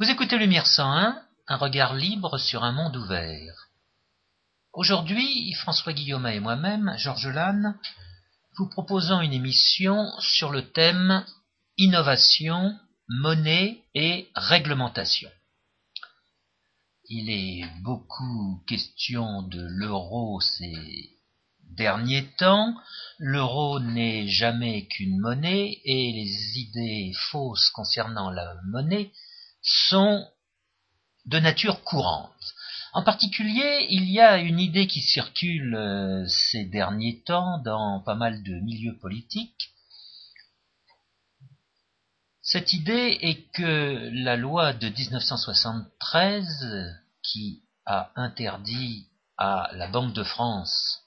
Vous écoutez Lumière 101, un regard libre sur un monde ouvert. Aujourd'hui, François Guillaume et moi-même, Georges Lannes, vous proposons une émission sur le thème innovation, monnaie et réglementation. Il est beaucoup question de l'euro ces derniers temps. L'euro n'est jamais qu'une monnaie et les idées fausses concernant la monnaie sont de nature courante. En particulier, il y a une idée qui circule euh, ces derniers temps dans pas mal de milieux politiques. Cette idée est que la loi de 1973, qui a interdit à la Banque de France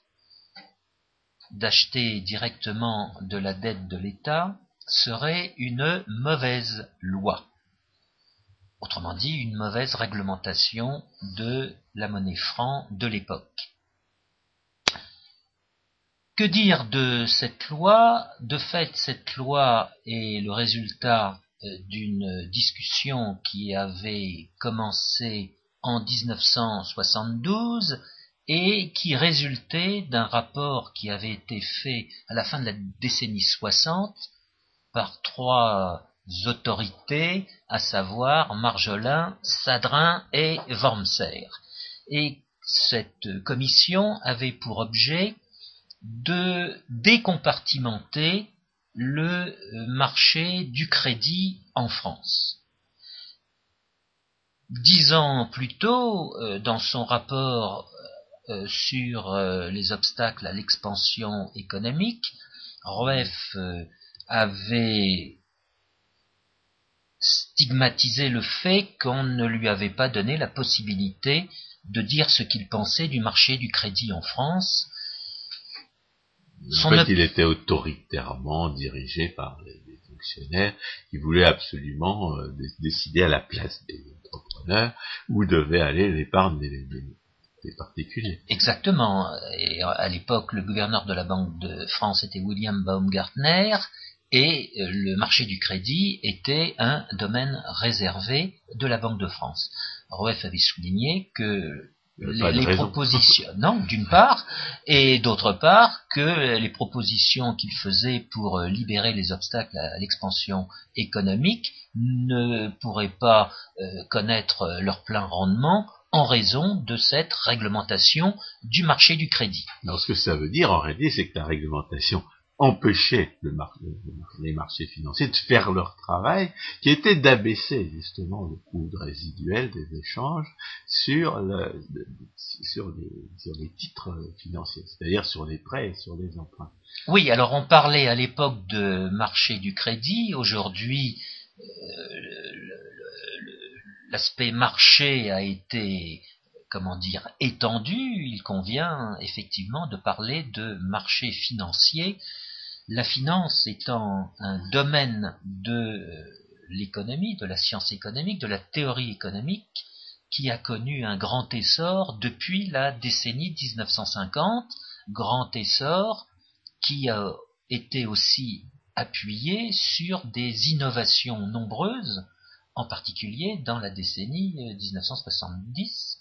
d'acheter directement de la dette de l'État, serait une mauvaise loi. Autrement dit, une mauvaise réglementation de la monnaie franc de l'époque. Que dire de cette loi? De fait, cette loi est le résultat euh, d'une discussion qui avait commencé en 1972 et qui résultait d'un rapport qui avait été fait à la fin de la décennie 60 par trois autorités, à savoir Marjolin, Sadrin et Wormser. Et cette commission avait pour objet de décompartimenter le marché du crédit en France. Dix ans plus tôt, euh, dans son rapport euh, sur euh, les obstacles à l'expansion économique, Rueff avait stigmatiser le fait qu'on ne lui avait pas donné la possibilité de dire ce qu'il pensait du marché du crédit en France. En fait, il était autoritairement dirigé par les, fonctionnaires qui voulaient absolument euh, décider à la place des entrepreneurs où devait aller l'épargne des, des, particuliers. Exactement. Et à l'époque, le gouverneur de la Banque de France était William Baumgartner et euh, le marché du crédit était un domaine réservé de la Banque de France. Roef avait souligné que les, propositions, non, d'une part, et d'autre part que les propositions qu'il faisait pour euh, libérer les obstacles à l'expansion économique ne pourraient pas euh, connaître leur plein rendement en raison de cette réglementation du marché du crédit. Alors ce que ça veut dire en réalité, c'est que la réglementation empêcher les marchés financiers de faire leur travail, qui était d'abaisser justement le coût résiduel des échanges sur, sur, les, titres financiers, c'est-à-dire sur les prêts et sur les emprunts. Oui, alors on parlait à l'époque de marché du crédit, aujourd'hui euh, l'aspect marché a été comment dire, étendu, il convient effectivement de parler de marché financier la finance étant un domaine de l'économie, de la science économique, de la théorie économique, qui a connu un grand essor depuis la décennie 1950, grand essor qui a été aussi appuyé sur des innovations nombreuses, en particulier dans la décennie 1970,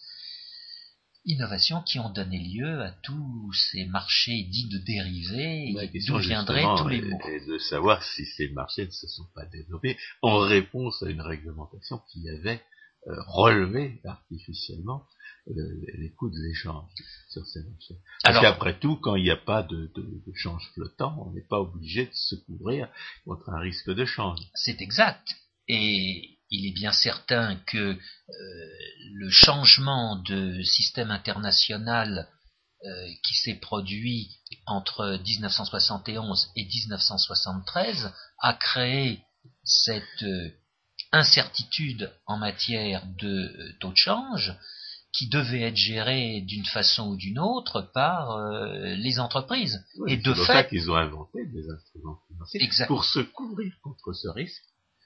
innovations qui ont donné lieu à tous ces marchés dits de dérivés, d'où viendraient tous les mots. Et de savoir si ces marchés ne se sont pas développés en réponse à une réglementation qui avait euh, relevé artificiellement euh, les coûts de l'échange sur ces marchés. Parce qu'après tout, quand il n'y a pas de, de, change flottant, on n'est pas obligé de se couvrir contre un risque de change. C'est exact. Et il est bien certain que euh, le changement de système international euh, qui s'est produit entre 1971 et 1973 a créé cette euh, incertitude en matière de taux de change qui devait être gérée d'une façon ou d'une autre par les entreprises. et de fait, qu'ils ont inventé des instruments financiers pour se couvrir contre ce risque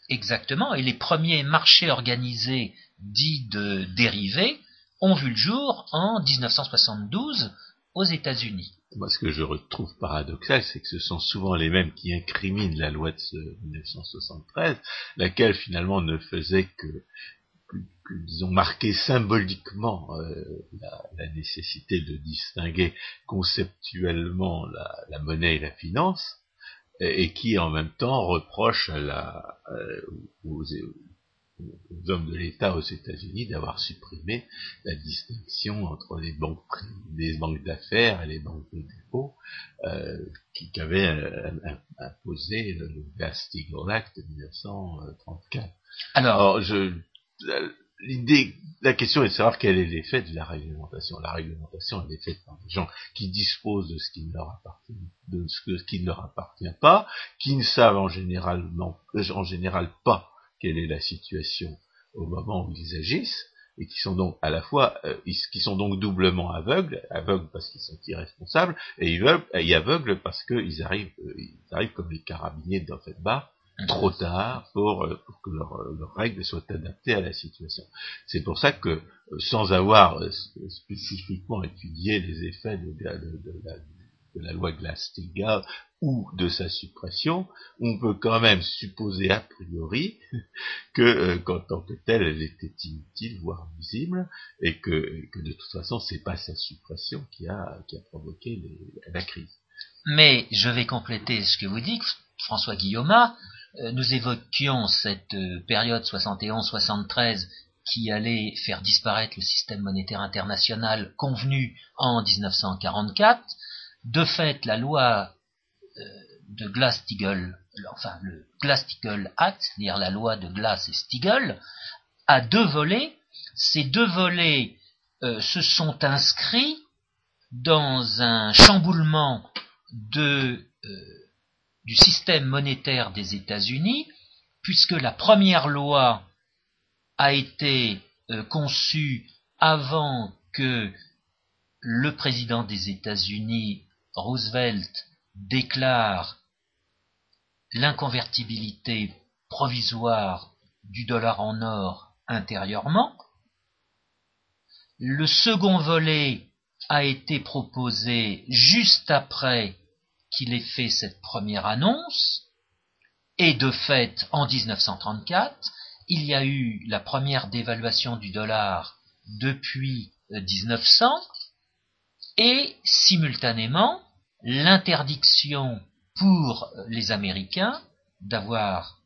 Exactement, et les premiers marchés organisés dits de dérivés ont vu le jour en 1972 aux États-Unis. Moi, ce que je retrouve paradoxal, c'est que ce sont souvent les mêmes qui incriminent la loi de 1973, laquelle finalement ne faisait que disons, marqué symboliquement la, nécessité de distinguer conceptuellement la, monnaie et la finance, et, qui en même temps reproche à la, aux, aux hommes de l'État aux États-Unis d'avoir supprimé la distinction entre les banques, les banques d'affaires et les banques de dépôt euh, qui, avaient euh, imposé le, Glass-Steagall Act de 1934. Alors, je, l'idée, la question est de savoir quel est l'effet de la réglementation. La réglementation, elle est faite par des gens qui disposent de ce qui ne leur appartient, pas, qui ne savent en général, en général pas quelle est la situation au moment où ils agissent, et qui sont donc à la fois, euh, qui sont donc doublement aveugles, aveugles parce qu'ils sont irresponsables, et, aveugles parce qu'ils arrivent, euh, ils arrivent comme les carabiniers dans cette barre. Trop tard pour, euh, pour que leurs règles soient adaptées à la situation. C'est pour ça que, sans avoir spécifiquement étudié les effets de, de, de, la, de la loi Glass-Steagall ou de sa suppression, on peut quand même supposer a priori que euh, qu'en tant que telle, elle était inutile, voire nuisible, et que, de toute façon, c'est pas sa suppression qui a, qui a provoqué la crise. Mais je vais compléter ce que vous dites, François Guillaume. Euh, nous évoquions cette euh, période 71-73 qui allait faire disparaître le système monétaire international convenu en 1944. De fait, la loi euh, de Glass-Steagall, enfin le Glass-Steagall Act, c'est-à-dire la loi de Glass et Steagall, a deux volets. Ces deux volets se sont inscrits dans un chamboulement de, du système monétaire des États-Unis, puisque la première loi a été conçue avant que le président des États-Unis Roosevelt déclare l'inconvertibilité provisoire du dollar en or intérieurement. Le second volet a été proposé juste après qu'il ait fait cette première annonce, et de fait, en 1934, il y a eu la première dévaluation du dollar depuis 1900, et simultanément, l'interdiction pour les Américains d'avoir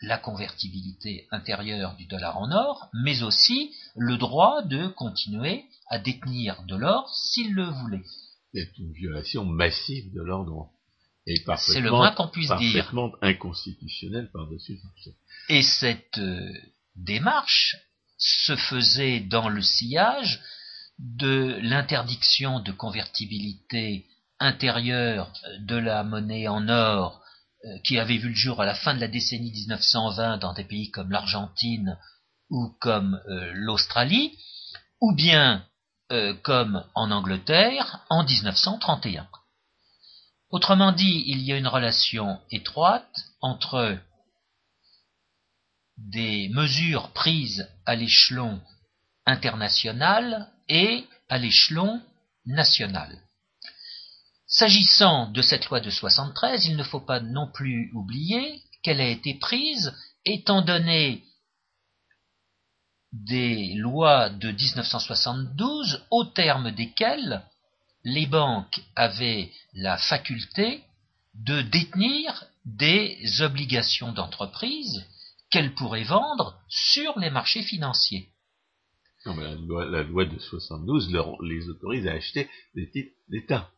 la convertibilité intérieure du dollar en or, mais aussi le droit de continuer à détenir de l'or s'ils le voulaient. C'est une violation massive de l'ordre. C'est le moins qu'on puisse dire. Parfaitement inconstitutionnel par-dessus. Et cette euh, démarche se faisait dans le sillage de l'interdiction de convertibilité intérieure de la monnaie en or euh, qui avait vu le jour à la fin de la décennie 1920 dans des pays comme l'Argentine ou comme euh, l'Australie, ou bien euh, comme en Angleterre en 1931. Autrement dit, il y a une relation étroite entre des mesures prises à l'échelon international et à l'échelon national. S'agissant de cette loi de 73, il ne faut pas non plus oublier qu'elle a été prise étant donné des lois de 1972 au terme desquelles les banques avaient la faculté de détenir des obligations d'entreprise qu'elles pourraient vendre sur les marchés financiers. Non, la loi, de 72 les autorise à acheter des titres d'État.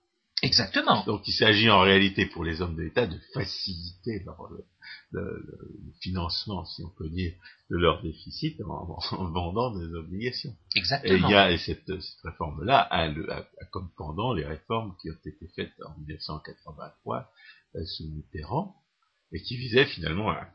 Exactement. Donc il s'agit en réalité pour les hommes de l'État de faciliter le, financement, si on peut dire, de leur déficit en, vendant des obligations. Exactement. Et il y a cette, réforme-là a, comme pendant les réformes qui ont été faites en 1983 euh, sous Mitterrand et qui visaient finalement à,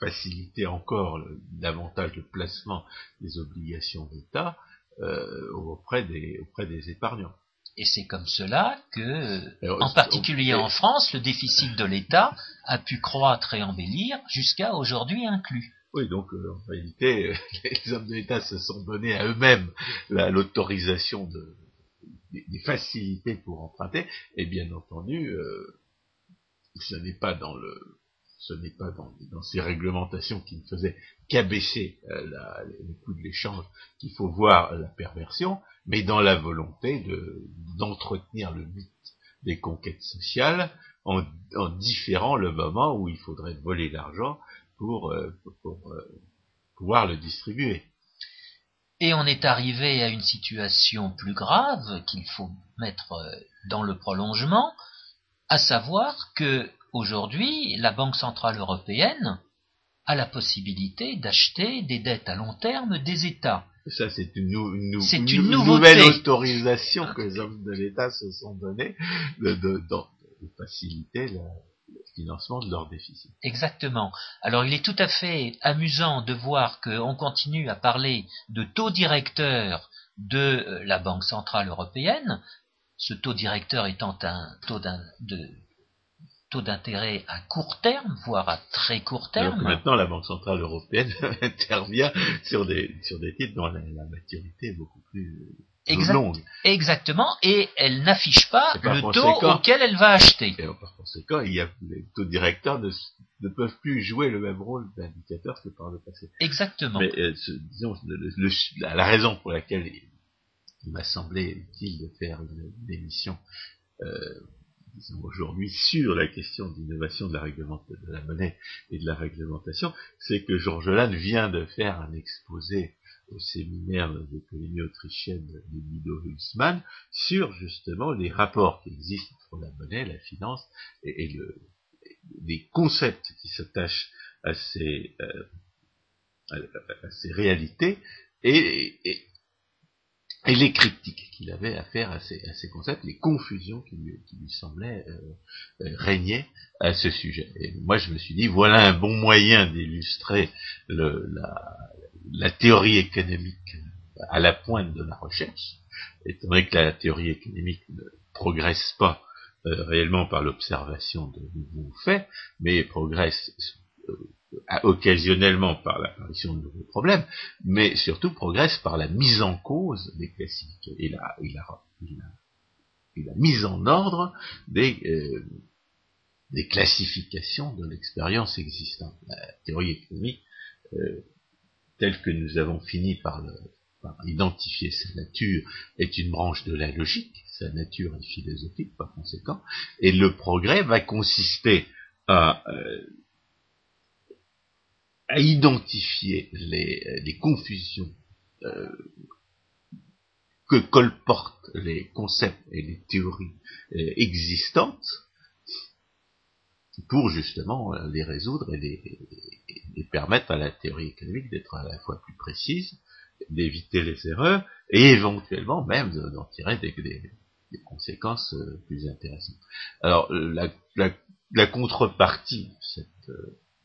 faciliter encore davantage le placement des obligations d'État euh, auprès des auprès des épargnants. Et c'est comme cela que, en particulier en France, le déficit de l'État a pu croître et embellir jusqu'à aujourd'hui inclus. Oui, donc euh, en réalité, les hommes de l'État se sont donnés à eux-mêmes l'autorisation de, des, facilités pour emprunter, et bien entendu, euh, ce n'est pas dans le ce n'est pas dans, ces réglementations qui ne faisaient qu'abaisser euh, le coût de l'échange qu'il faut voir la perversion, mais dans la volonté d'entretenir le mythe des conquêtes sociales en, différant le moment où il faudrait voler l'argent pour, euh, euh, pouvoir le distribuer. Et on est arrivé à une situation plus grave qu'il faut mettre dans le prolongement, à savoir que Aujourd'hui, la Banque centrale européenne a la possibilité d'acheter des dettes à long terme des États. Ça, c'est une, nouvelle autorisation que les hommes de l'État se sont donnés de, faciliter le financement de leur déficit. Exactement. Alors, il est tout à fait amusant de voir qu'on continue à parler de taux directeur de euh, la Banque centrale européenne, ce taux directeur étant un taux de taux d'intérêt à court terme, voire à très court terme. maintenant, la Banque Centrale Européenne intervient sur des, sur des titres dont la, maturité est beaucoup plus longue. Exactement, et elle n'affiche pas le taux auquel elle va acheter. Et par conséquent, il y a, les taux directeurs ne, ne peuvent plus jouer le même rôle d'indicateur que par le passé. Exactement. Mais euh, disons, la, raison pour laquelle il, m'a semblé utile de faire une, émission euh, aujourd'hui sur la question d'innovation de la de la monnaie et de la réglementation, c'est que Georges Lannes vient de faire un exposé au séminaire d'économie autrichienne de Guido Hülsmann sur justement les rapports qui existent entre la monnaie, la finance et, le, les concepts qui s'attachent à ces, euh, à, ces réalités et, et, et les critiques qu'il avait à faire à ces, concepts, les confusions qui lui, semblaient euh, euh, régner à ce sujet. Et moi, je me suis dit, voilà un bon moyen d'illustrer la, théorie économique à la pointe de la recherche, étant donné que la théorie économique ne progresse pas euh, réellement par l'observation de nouveaux faits, mais progresse occasionnellement par l'apparition de nouveaux problèmes, mais surtout progresse par la mise en cause des classiques et la, mise en ordre des, euh, des classifications de l'expérience existante. La théorie économique, euh, telle que nous avons fini par, par, identifier sa nature, est une branche de la logique, sa nature est philosophique par conséquent, et le progrès va consister à euh, à identifier les, confusions euh, que colportent les concepts et les théories euh, existantes pour justement euh, les résoudre et les, permettre à la théorie économique d'être à la fois plus précise, d'éviter les erreurs et éventuellement même d'en tirer des, conséquences plus intéressantes. Alors la, la contrepartie de cette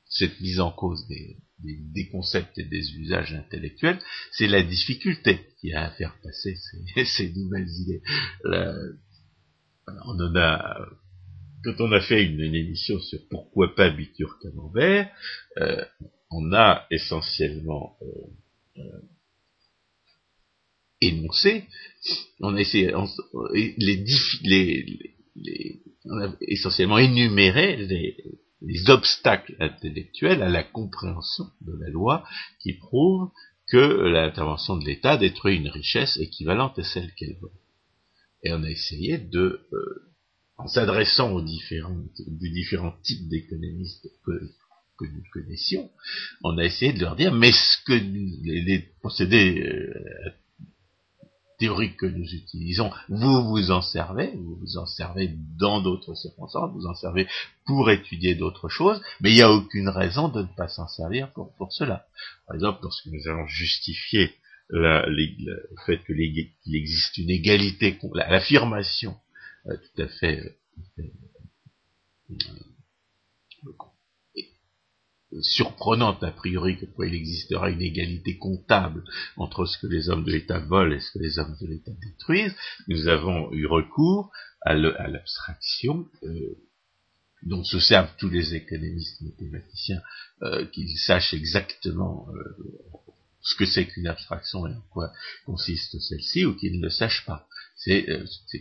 cette mise en cause des, concepts et des usages intellectuels, c'est la difficulté qui a à faire passer ces, nouvelles idées. on en a, quand on a fait une, émission sur pourquoi pas Bitur Camembert, euh, on a essentiellement euh, euh, énoncé, on a essayé, on a essentiellement énuméré les, les obstacles intellectuels à la compréhension de la loi qui prouvent que l'intervention de l'État détruit une richesse équivalente à celle qu'elle vole. Et on a essayé de, euh, en s'adressant aux différents, différents types d'économistes que, nous connaissions, on a essayé de leur dire, mais ce que les, procédés euh, théorique que nous utilisons, vous vous en servez, vous vous en servez dans d'autres circonstances, vous en servez pour étudier d'autres choses, mais il n'y a aucune raison de ne pas s'en servir pour, pour cela. Par exemple, lorsque nous allons justifier le fait qu'il existe une égalité, l'affirmation euh, tout à fait euh, surprenante a priori que quoi il existera une égalité comptable entre ce que les hommes de l'État volent et ce que les hommes de l'État détruisent, nous avons eu recours à l'abstraction euh, dont se servent tous les économistes mathématiciens, euh, qu'ils sachent exactement euh, ce que c'est qu'une abstraction et en quoi consiste celle-ci, ou qu'ils ne le sachent pas. C'est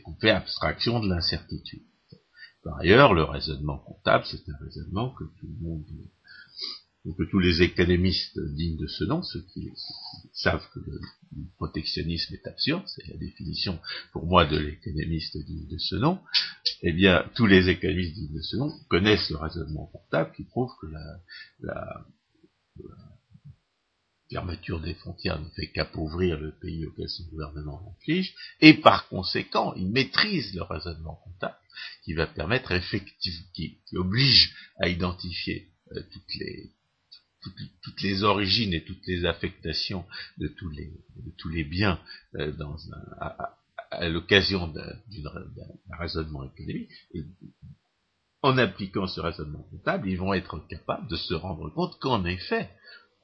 qu'on fait abstraction de l'incertitude. Par ailleurs, le raisonnement comptable, c'est un raisonnement que tout le monde que tous les économistes dignes de ce nom, ceux qui, savent que le, protectionnisme est absurde, c'est la définition pour moi de l'économiste digne de ce nom, eh bien, tous les économistes dignes de ce nom connaissent le raisonnement comptable qui prouve que la, la, fermeture des frontières ne fait qu'appauvrir le pays auquel son gouvernement inflige, et par conséquent, il maîtrise le raisonnement comptable qui va permettre effectivement, qui, oblige à identifier euh, toutes les toutes, les origines et toutes les affectations de tous les, tous les biens euh, à, l'occasion d'un raisonnement économique. En appliquant ce raisonnement comptable, ils vont être capables de se rendre compte qu'en effet,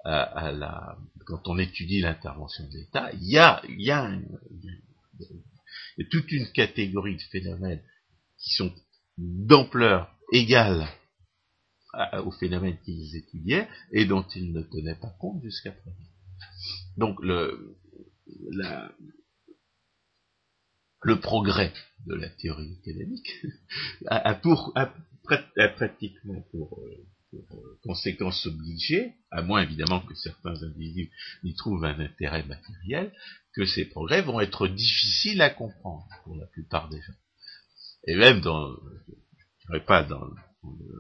quand on étudie l'intervention de l'État, il y a toute une catégorie de phénomènes qui sont d'ampleur égale aux phénomènes qu'ils étudiaient et dont ils ne tenaient pas compte jusqu'à présent. Donc le, le progrès de la théorie économique a, pour, a, pratiquement pour, pour, conséquence obligée, à moins évidemment que certains individus y trouvent un intérêt matériel, que ces progrès vont être difficiles à comprendre pour la plupart des gens. Et même dans, je dirais pas dans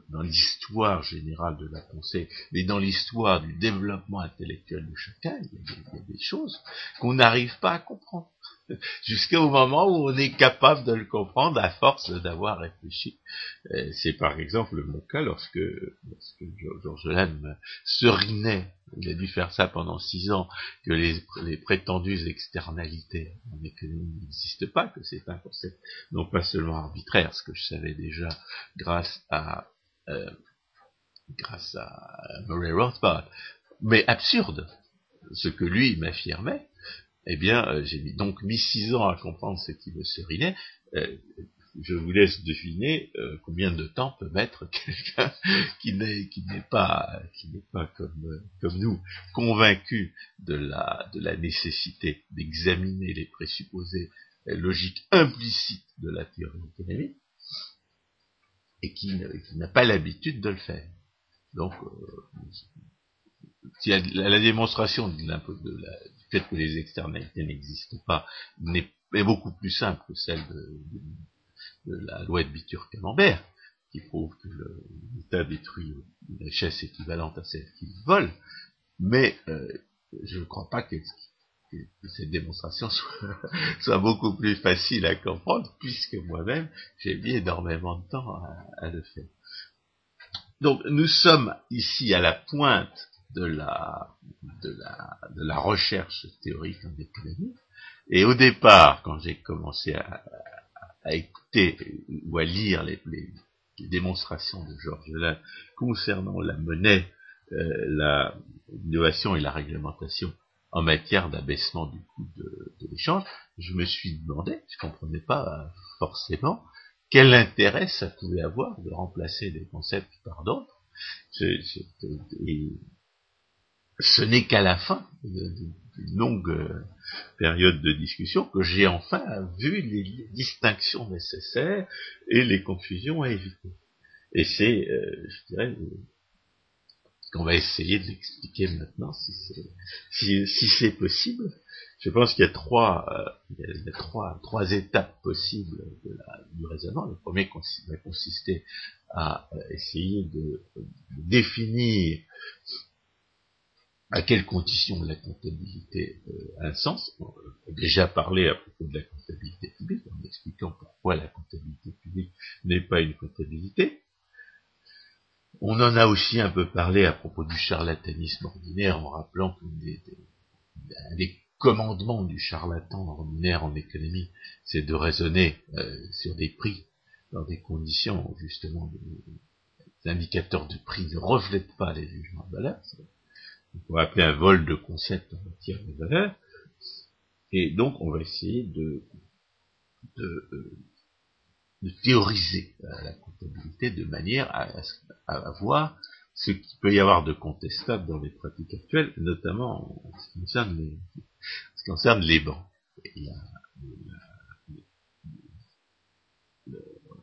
dans l'histoire générale de la pensée, mais dans l'histoire du développement intellectuel de chacun, il y a des, choses qu'on n'arrive pas à comprendre. Jusqu'au moment où on est capable de le comprendre à force d'avoir réfléchi. Euh, c'est par exemple mon cas lorsque, lorsque Georges Lannes serinait, il a dû faire ça pendant six ans, que les, prétendues externalités en économie n'existent pas, que c'est un concept non pas seulement arbitraire, ce que je savais déjà grâce à euh, grâce à Murray Rothbard, mais absurde, ce que lui m'affirmait, eh bien, euh, j'ai donc mis six ans à comprendre ce qui me serinait. Euh, je vous laisse deviner euh, combien de temps peut mettre quelqu'un qui n'est qui n'est pas qui n'est pas comme comme nous convaincu de la de la nécessité d'examiner les présupposés logiques implicites de la théorie économique et qui, n'a pas l'habitude de le faire. Donc, si la, démonstration de, la, du fait que les externalités n'existent pas est, beaucoup plus simple que celle de, la loi de Bitur-Camembert, qui prouve que l'État détruit une richesse équivalente à celle qu'il vole, mais euh, je ne crois pas que, cette démonstration soit, soit, beaucoup plus facile à comprendre, puisque moi-même, j'ai mis énormément de temps à, à le faire. Donc nous sommes ici à la pointe de la, de la, de la recherche théorique en économie. Et au départ, quand j'ai commencé à, à, écouter ou à lire les, démonstrations de Georges Lain concernant la monnaie, euh, l'innovation et la réglementation en matière d'abaissement du coût de, de l'échange, je me suis demandé, je comprenais pas forcément, quel intérêt ça pouvait avoir de remplacer des concepts par d'autres. Ce n'est qu'à la fin d'une longue euh, période de discussion que j'ai enfin vu les distinctions nécessaires et les confusions à éviter. Et c'est, euh, je dirais, qu'on va essayer de l'expliquer maintenant si c'est si, c'est possible. Je pense qu'il y a trois, euh, il y a trois, trois étapes possibles de la, du raisonnement. Le premier va consister à essayer de définir à quelles conditions la comptabilité euh, a un sens. On a déjà parlé à propos de la comptabilité publique en expliquant pourquoi la comptabilité publique n'est pas une comptabilité. On en a aussi un peu parlé à propos du charlatanisme ordinaire en rappelant que des, commandements du charlatan ordinaire en économie, c'est de raisonner euh, sur des prix dans des conditions où justement les indicateurs de prix ne reflètent pas les jugements de valeur on pourrait appeler un vol de concept en matière de valeur. Et donc, on va essayer de, de, euh, théoriser la comptabilité de manière à, à, voir ce qu'il peut y avoir de contestable dans les pratiques actuelles, notamment en ce qui concerne les, ce qui concerne les a,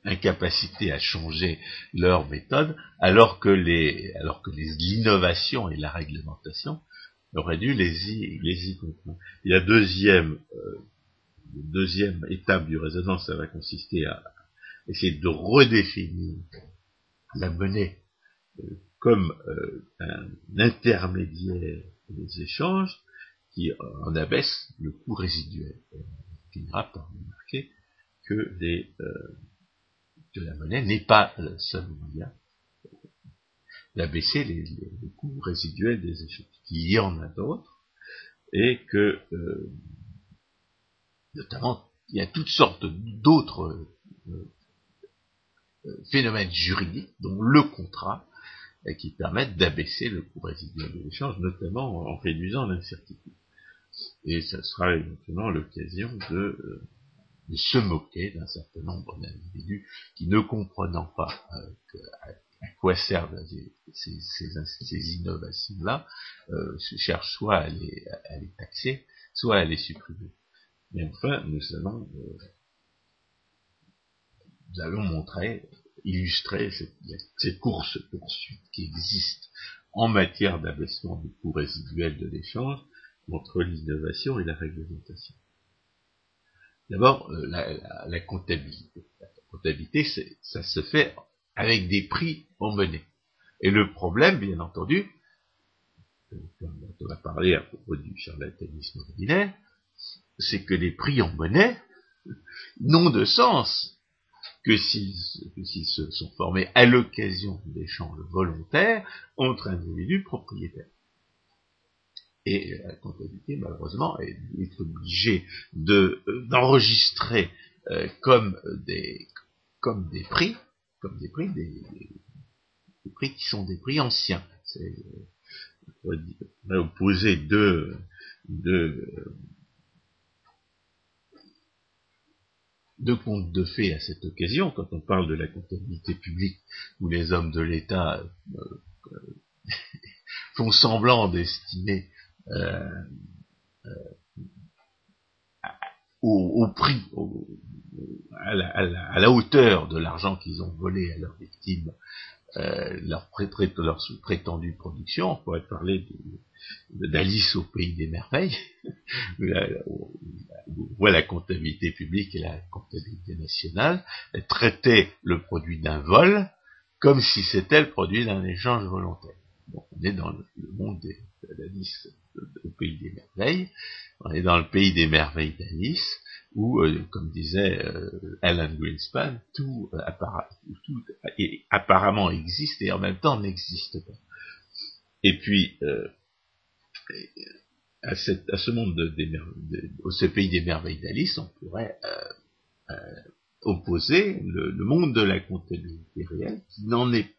incapacité à changer leur méthode, alors que les, alors que l'innovation et la réglementation auraient dû les y, les y comprendre. Il y a deuxième, euh, deuxième étape du raisonnement, ça va consister à essayer de redéfinir la monnaie euh, comme euh, un intermédiaire des échanges qui en abaisse le coût résiduel. On finira par remarquer que, les, euh, que la monnaie n'est pas le seul moyen d'abaisser les, coûts résiduels des échanges. Il y en a d'autres, et que, euh, notamment, il y a toutes sortes d'autres euh, phénomènes juridiques, dont le contrat, qui permettent d'abaisser le coût résiduel de l'échange, notamment en réduisant l'incertitude. Et ce sera éventuellement l'occasion de, de, se moquer d'un certain nombre d'individus qui, ne comprenant pas euh, à, quoi servent ces, innovations-là, euh, cherchent soit à les, taxer, soit à les supprimer. Mais enfin, nous allons, euh, nous allons montrer illustrer cette, cette course-poursuite qui existe en matière d'abaissement du coût résiduel de l'échange entre l'innovation et la réglementation. D'abord, euh, la, comptabilité. La comptabilité, ça se fait avec des prix en monnaie. Et le problème, bien entendu, comme on a parlé à propos du charlatanisme ordinaire, c'est que les prix en monnaie n'ont de sens que s'ils se sont formés à l'occasion d'échanges volontaires entre individus propriétaires. Et la comptabilité, malheureusement, est, obligée de d'enregistrer euh, comme des comme des prix, comme des prix, des, prix qui sont des prix anciens. C'est on va opposer deux, deux deux comptes de fait à cette occasion, quand on parle de la comptabilité publique, où les hommes de l'État euh, euh, font semblant d'estimer euh, au, prix, à, la, hauteur de l'argent qu'ils ont volé à leurs victimes, leur, leur prétendue production, on pourrait parler d'Alice au pays des merveilles, voit la comptabilité publique et la comptabilité nationale, traiter le produit d'un vol comme si c'était le produit d'un échange volontaire. on est dans le, monde d'Alice au pays des merveilles, on est dans le pays des merveilles d'Alice, où, euh, comme disait euh, Alan Greenspan, tout, euh, tout apparemment existe et en même temps n'existe pas. Et puis, à, cette, à, ce monde de, de, ce pays des merveilles d'Alice, on pourrait opposer le, monde de la comptabilité réelle, qui n'en est,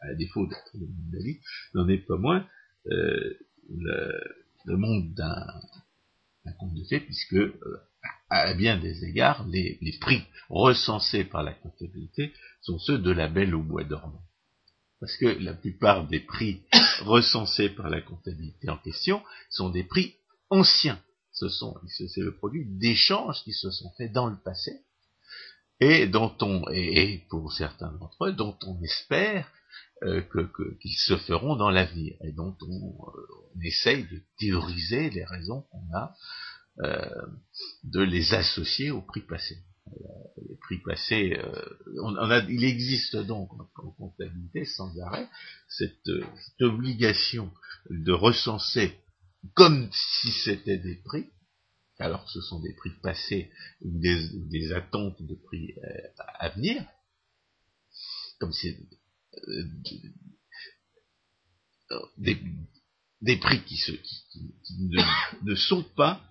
à défaut d'être le monde d'Alice, n'en est pas moins le, monde d'un conte de fait, puisque euh, à bien des égards, les, les prix recensés par la comptabilité sont ceux de la belle au bois dormant parce que la plupart des prix recensés par la comptabilité en question sont des prix anciens. Ce sont, c'est le produit d'échanges qui se sont faits dans le passé et dont on, et, pour certains d'entre eux, dont on espère euh, qu'ils se feront dans l'avenir. Et dont on, euh, essaye de théoriser les raisons qu'on a euh, de les associer au prix passé. Les prix passés, euh, il existe donc en, comptabilité sans arrêt cette, obligation de recenser comme si c'était des prix, alors que ce sont des prix passés ou des, attentes de prix euh, à venir, comme si des, prix qui, ne, sont pas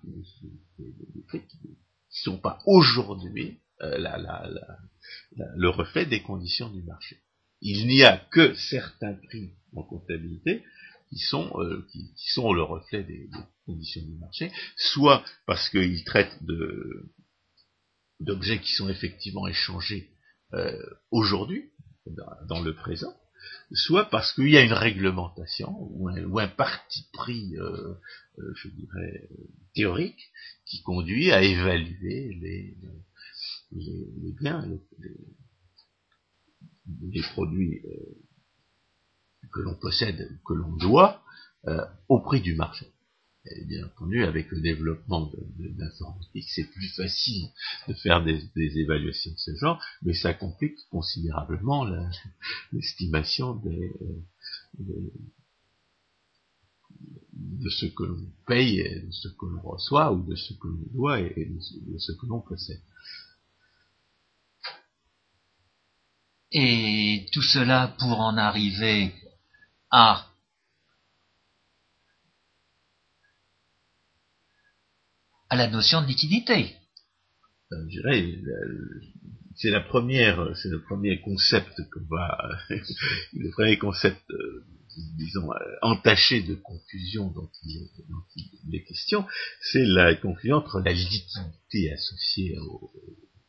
des prix qui, sont pas aujourd'hui euh, le reflet des conditions du marché. Il n'y a que certains prix en comptabilité qui sont, euh, qui, sont le reflet des, conditions du marché, soit parce qu'ils traitent de d'objets qui sont effectivement échangés euh, aujourd'hui, dans, le présent, soit parce qu'il y a une réglementation ou un, parti pris, euh, je dirais, théorique qui conduit à évaluer les, les, biens, les, produits euh, que l'on possède, que l'on doit, euh, au prix du marché. Et bien entendu, avec le développement de, l'informatique, c'est plus facile de faire des, évaluations de ce genre, mais ça complique considérablement l'estimation des, de ce que l'on paye, et de ce que l'on reçoit, ou de ce que l'on doit et de ce que l'on possède. Et tout cela pour en arriver à à la notion de liquidité. Euh, je dirais, c'est la première, c'est le premier concept le premier concept euh, disons, euh, entaché de confusion dont il, est, question, c'est la confusion entre la liquidité associée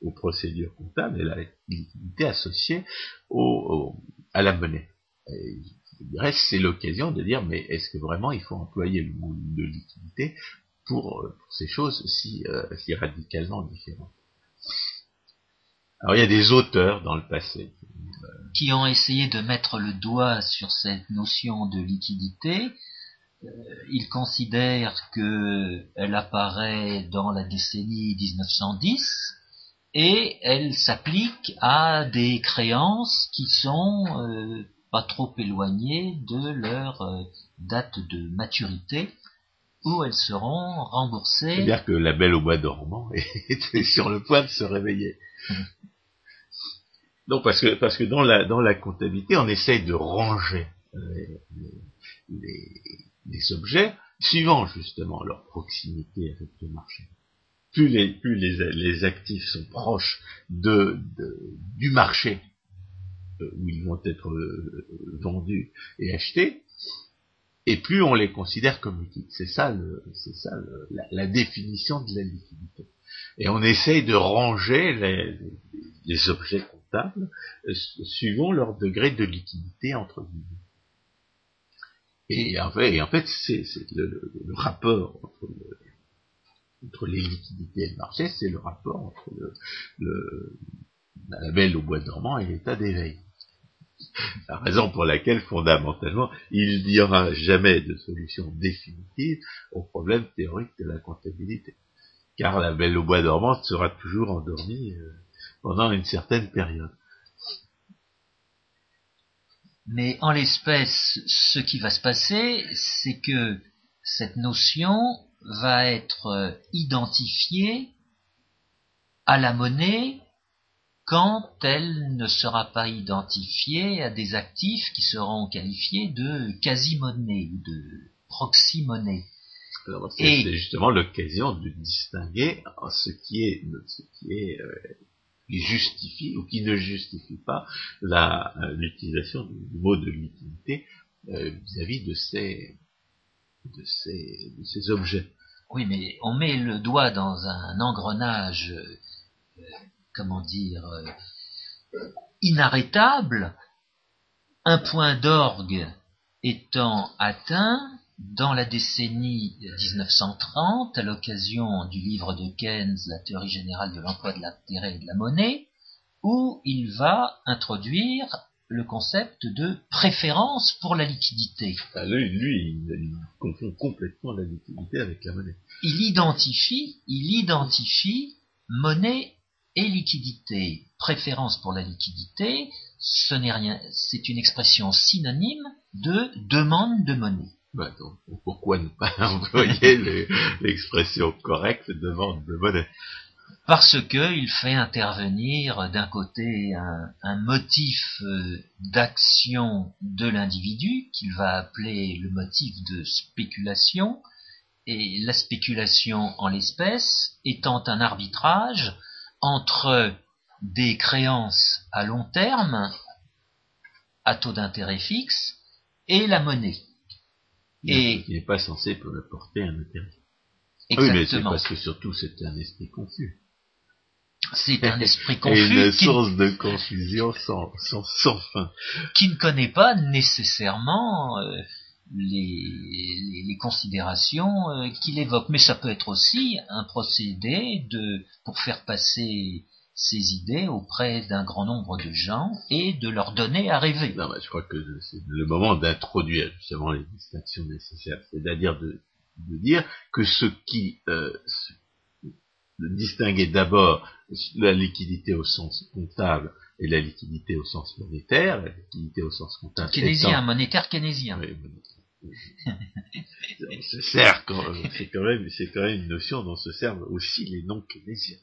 aux procédures comptables et la liquidité associée à la monnaie. Je dirais c'est l'occasion de dire, mais est-ce que vraiment il faut employer le mot de liquidité pour, euh, ces choses si, euh, si radicalement différentes alors il y a des auteurs dans le passé qui ont essayé de mettre le doigt sur cette notion de liquidité. Euh, ils considèrent qu'elle apparaît dans la décennie 1910 et elle s'applique à des créances qui sont euh, pas trop éloignées de leur euh, date de maturité où elles seront remboursées. C'est-à-dire que la belle au bois dormant était sur le point de se réveiller. Non, parce que parce que dans la dans la comptabilité, on essaye de ranger les, les, objets suivant justement leur proximité avec le marché. Plus les plus les, les actifs sont proches de, du marché euh, où ils vont être euh, vendus et achetés, et plus on les considère comme liquides. C'est ça, le, c'est ça la, la, définition de la liquidité. Et on essaye de ranger les, les objets comptables euh, suivant leur degré de liquidité entre guillemets. Et en fait, c'est, le, rapport entre, les liquidités et le marché, c'est le rapport entre le, la belle au bois dormant et l'état d'éveil. La raison pour laquelle, fondamentalement, il n'y aura jamais de solution définitive au problème théorique de la comptabilité. Car la belle au bois dormant sera toujours endormie euh, pendant une certaine période. Mais en l'espèce, ce qui va se passer, c'est que cette notion va être identifiée à la monnaie quand elle ne sera pas identifiée à des actifs qui seront qualifiés de quasi-monnaie ou de proxy-monnaie. C'est justement l'occasion de distinguer ce qui est, ce qui est euh, qui justifie ou qui ne justifie pas euh, l'utilisation du mot de liquidité euh, vis-à-vis de ces, de ces, de ces objets. Oui, mais on met le doigt dans un engrenage, euh, comment dire, inarrêtable, un point d'orgue étant atteint, dans la décennie 1930, à l'occasion du livre de Keynes, La théorie générale de l'emploi de l'intérêt et de la monnaie, où il va introduire le concept de préférence pour la liquidité. Ah, lui, lui il, confond complètement la liquidité avec la monnaie. Il identifie, il identifie monnaie et liquidité. Préférence pour la liquidité, ce n'est rien, c'est une expression synonyme de demande de monnaie. Bah, pourquoi ne pas employer l'expression correcte de vente de monnaie? Parce que il fait intervenir d'un côté un, motif euh, d'action de l'individu qu'il va appeler le motif de spéculation, et la spéculation en l'espèce étant un arbitrage entre des créances à long terme à taux d'intérêt fixe et la monnaie. Et il n'est pas censé porter un intérêt. Exactement. Oui, mais c'est parce que surtout c'est un esprit confus. C'est un esprit confus. Et une source de confusion sans, sans, sans, fin. Qui ne connaît pas nécessairement euh, les, les, considérations euh, qu'il évoque. Mais ça peut être aussi un procédé de, pour faire passer ces idées auprès d'un grand nombre de gens et de leur donner à rêver. Non, je crois que c'est le moment d'introduire justement les distinctions nécessaires, c'est-à-dire de, dire que ce qui euh, distinguait d'abord la liquidité au sens comptable et la liquidité au sens monétaire, la liquidité au sens comptable. Keynésien, monétaire keynésien. C'est quand, même, c'est quand même une notion dont se servent aussi les non keynésiens.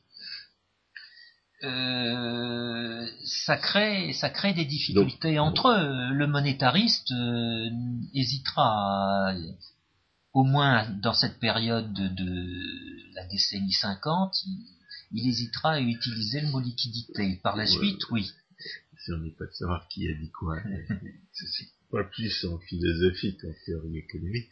Euh, ça crée ça crée des difficultés entre eux. Le monétariste euh, hésitera au moins dans cette période de, la décennie 50, il, hésitera à utiliser le mot liquidité. Par la suite, oui. Si on n'est pas de savoir qui a dit quoi, c'est pas plus en philosophie qu'en théorie économique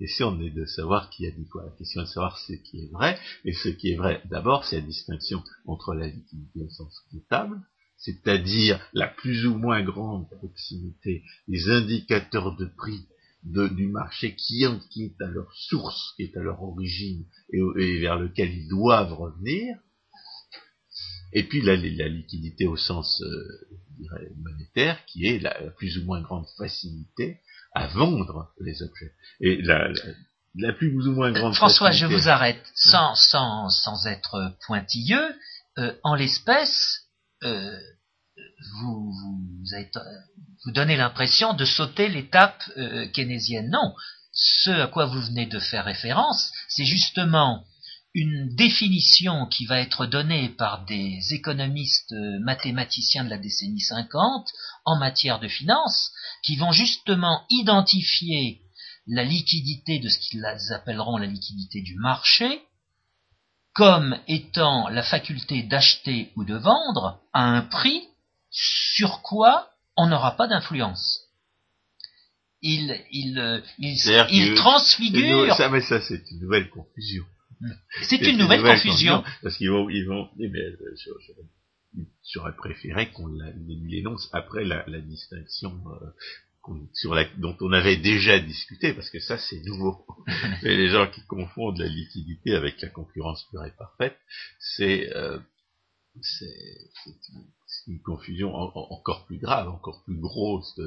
question est de savoir qui a dit quoi. La question est de savoir ce qui est vrai. Et ce qui est vrai, d'abord, c'est la distinction entre la liquidité au sens comptable, c'est-à-dire la plus ou moins grande proximité des indicateurs de prix du marché qui, est à leur source, qui est à leur origine et, vers lequel ils doivent revenir, et puis la, liquidité au sens euh, monétaire, qui est la, plus ou moins grande facilité à vendre les objets. Et la, la, plus ou moins grande. François, je vous arrête sans sans sans être pointilleux. Euh, en l'espèce, euh, vous vous donnez l'impression de sauter l'étape euh, keynésienne. Non, ce à quoi vous venez de faire référence, c'est justement une définition qui va être donnée par des économistes mathématiciens de la décennie 50 en matière de finances, qui vont justement identifier la liquidité de ce qu'ils appelleront la liquidité du marché, comme étant la faculté d'acheter ou de vendre à un prix sur quoi on n'aura pas d'influence. Il, il, il, il transfigure. Ça, mais ça, c'est une nouvelle confusion. C'est une, nouvelle, confusion. Parce qu'ils vont, ils vont, eh bien, j'aurais préféré qu'on l'énonce après la, la distinction euh, sur la, dont on avait déjà discuté, parce que ça c'est nouveau. Et les gens qui confondent la liquidité avec la concurrence pure et parfaite, c'est euh, une confusion encore plus grave, encore plus grosse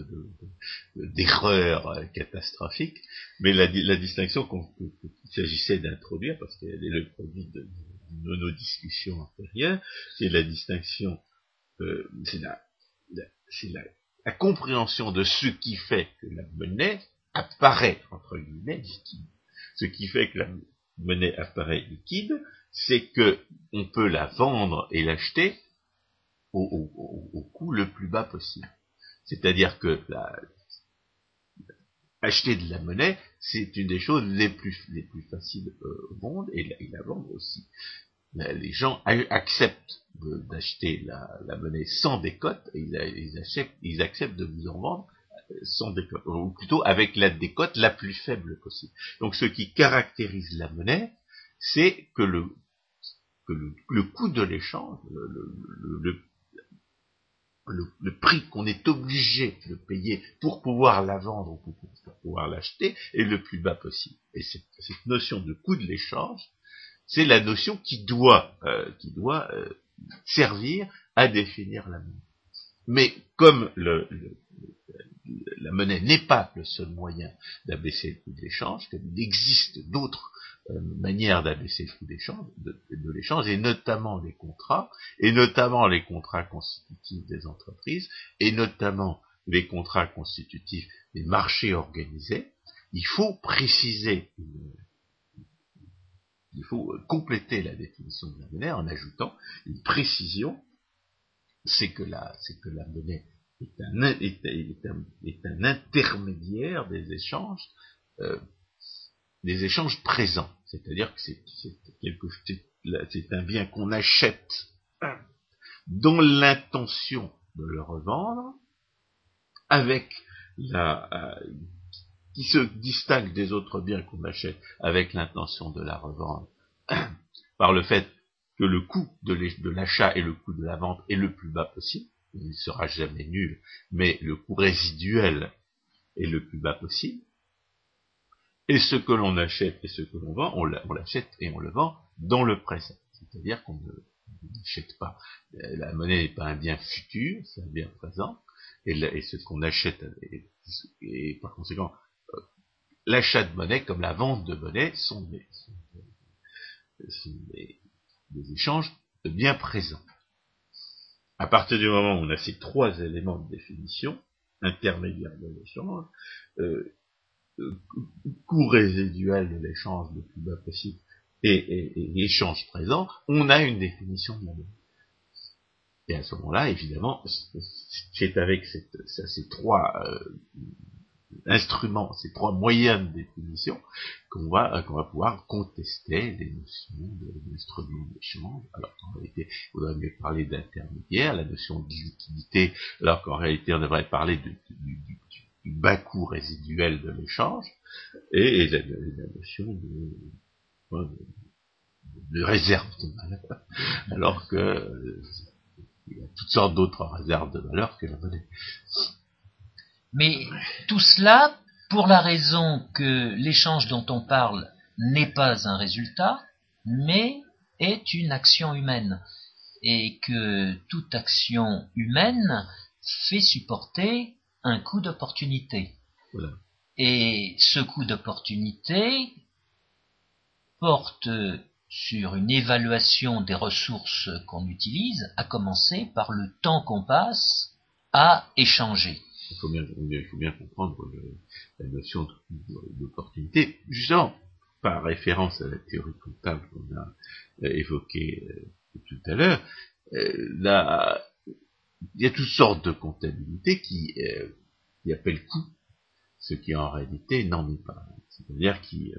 d'erreurs de, catastrophiques. Mais la, la distinction qu'il s'agissait d'introduire, parce qu'elle est le produit de, nos discussions antérieures, c'est la distinction, euh, c'est la, la, la, compréhension de ce qui fait que la monnaie apparaît, entre guillemets, liquide. Ce qui fait que la monnaie apparaît liquide, c'est que on peut la vendre et l'acheter au, coût le plus bas possible. C'est-à-dire que la, acheter de la monnaie, c'est une des choses les plus, les plus faciles euh, au monde, et la, vendre aussi. Les gens acceptent d'acheter la, monnaie sans décote, ils, acceptent, ils acceptent de vous en vendre euh, sans décote, ou plutôt avec la décote la plus faible possible. Donc ce qui caractérise la monnaie, c'est que le, que le, coût de l'échange, le, le, prix qu'on est obligé de payer pour pouvoir la vendre ou pour, pouvoir l'acheter est le plus bas possible. Et cette, notion de coût de l'échange, c'est la notion qui doit, euh, qui doit euh, servir à définir la monnaie. Mais comme le, la monnaie n'est pas le seul moyen d'abaisser le coût de l'échange, qu'il existe d'autres euh, manière d'abaisser le coût d'échange, de, l'échange, et notamment les contrats, et notamment les contrats constitutifs des entreprises, et notamment les contrats constitutifs des marchés organisés, il faut préciser, il faut compléter la définition de la monnaie en ajoutant une précision, c'est que la, c'est que la monnaie est un, intermédiaire des échanges euh, des échanges présents. C'est-à-dire que c'est un bien qu'on achète dont l'intention de le revendre avec la euh, qui se distingue des autres biens qu'on achète avec l'intention de la revendre par le fait que le coût de l'achat et le coût de la vente est le plus bas possible, il ne sera jamais nul, mais le coût résiduel est le plus bas possible, et ce que l'on achète et ce que l'on vend, on l'achète et on le vend dans le présent. C'est-à-dire qu'on ne n'achète pas. La monnaie n'est pas un bien futur, c'est un bien présent. Et, ce qu'on achète, et, par conséquent, euh, l'achat de monnaie comme la vente de monnaie sont des, des échanges de biens présents. À partir du moment où on a ces trois éléments de définition, intermédiaire de l'échange, euh, coût résiduel de l'échange le plus bas possible et, échange présent, on a une définition de la monnaie. Et à ce moment-là, évidemment, c'est avec ces trois euh, instruments, ces trois moyens de définition, qu'on va, qu'on va pouvoir contester les notions d'instruments d'échange. Alors qu'en réalité, on devrait mieux parler d'intermédiaire, la notion de liquidité, alors qu'en réalité, on devrait parler du, bas coût résiduel de l'échange, et, la, notion de, de, réserve de valeur, alors que euh, il y a toutes sortes d'autres réserves de valeur que la monnaie. Mais tout cela pour la raison que l'échange dont on parle n'est pas un résultat, mais est une action humaine, et que toute action humaine fait supporter un coût d'opportunité. Et ce coût d'opportunité porte sur une évaluation des ressources qu'on utilise, à commencer par le temps qu'on passe à échanger il faut bien, comprendre la notion d'opportunité, justement, par référence à la théorie comptable qu'on a euh, évoquée euh, tout à l'heure, euh, il y a toutes sortes de comptabilité qui, qui appellent coût, ce qui en réalité n'en est pas. C'est-à-dire qui,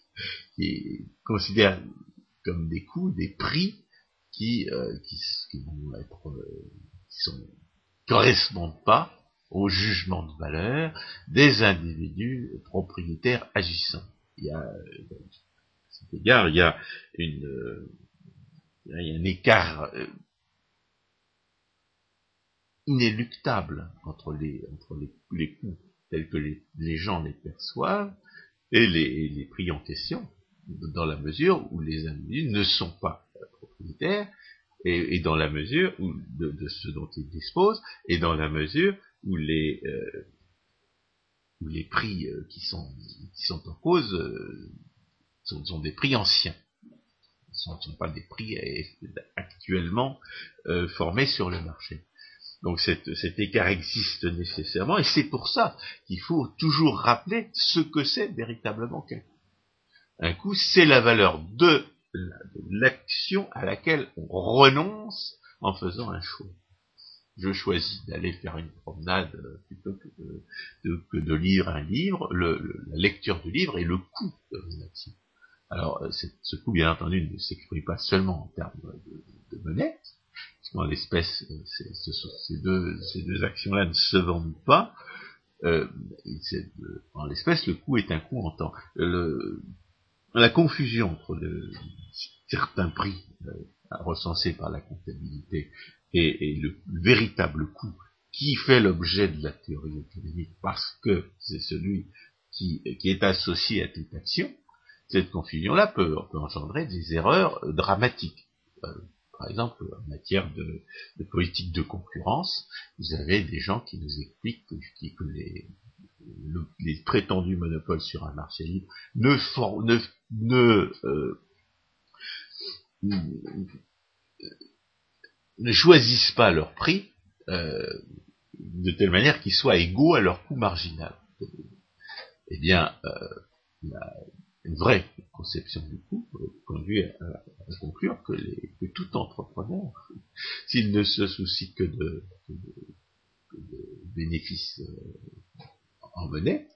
qui considèrent comme des coûts des prix qui, qui, qui vont être, qui sont correspondent pas au jugement de valeur des individus propriétaires agissants. Il y a, à cet égard, il y a une, il y a un écart euh, inéluctable entre les, entre les, coûts tels que les, gens les perçoivent et les, les prix en question, dans la mesure où les individus ne sont pas propriétaires et, et, dans la mesure où de, de, ce dont ils disposent, et dans la mesure où les, euh, les prix euh, qui, sont, qui sont en cause euh, sont, des prix anciens. Ce ne sont pas des prix actuellement formés sur le marché. Donc cet, cet écart existe nécessairement, et c'est pour ça qu'il faut toujours rappeler ce que c'est véritablement qu'un coût. Un coût, c'est la valeur de l'action à laquelle on renonce en faisant un choix je choisis d'aller faire une promenade euh, plutôt que de, que de lire un livre, le, la lecture du livre et le coût de mon action. Alors, euh, ce coût, bien entendu, ne s'exprime pas seulement en termes de, de monnaie, qu'en l'espèce, euh, ces deux, ces deux actions-là ne se vendent pas. Euh, en l'espèce, le coût est un coût en temps. Le, la confusion entre le, certains prix recensés par la comptabilité et, le véritable coût qui fait l'objet de la théorie économique parce que c'est celui qui, est associé à toute action, cette confusion-là peut, engendrer des erreurs dramatiques. Euh, par exemple, en matière de, politique de concurrence, vous avez des gens qui nous expliquent que, les, prétendus monopoles sur un marché libre ne, ne, ne euh, ne choisissent pas leur prix euh, de telle manière qu'ils soient égaux à leur coût marginal. Eh bien, euh, une vraie conception du coût conduit à, conclure que, tout entrepreneur, s'il ne se soucie que de, bénéfices euh, en monnaie,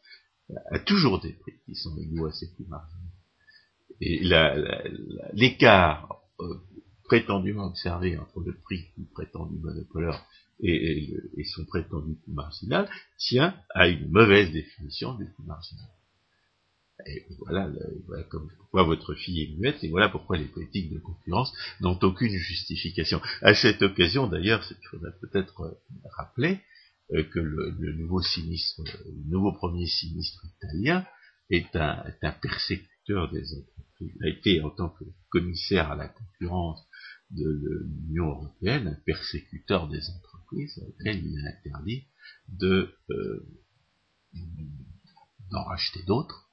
a toujours des prix qui sont égaux à ses coûts marginaux. Et l'écart prétendument observé entre le prix du prétendu monopoleur et, son prétendu coût marginal tient à une mauvaise définition du coût marginal. Et voilà, voilà pourquoi votre fille est muette, et voilà pourquoi les politiques de concurrence n'ont aucune justification. À cette occasion, d'ailleurs, il faudrait peut-être euh, rappeler euh, que le, nouveau sinistre, le nouveau premier sinistre italien est un, est un persécuteur des entreprises. Il a été, en tant que commissaire à la concurrence, de l'Union européenne, un persécuteur des entreprises, laquelle il est interdit de euh, d'en racheter d'autres,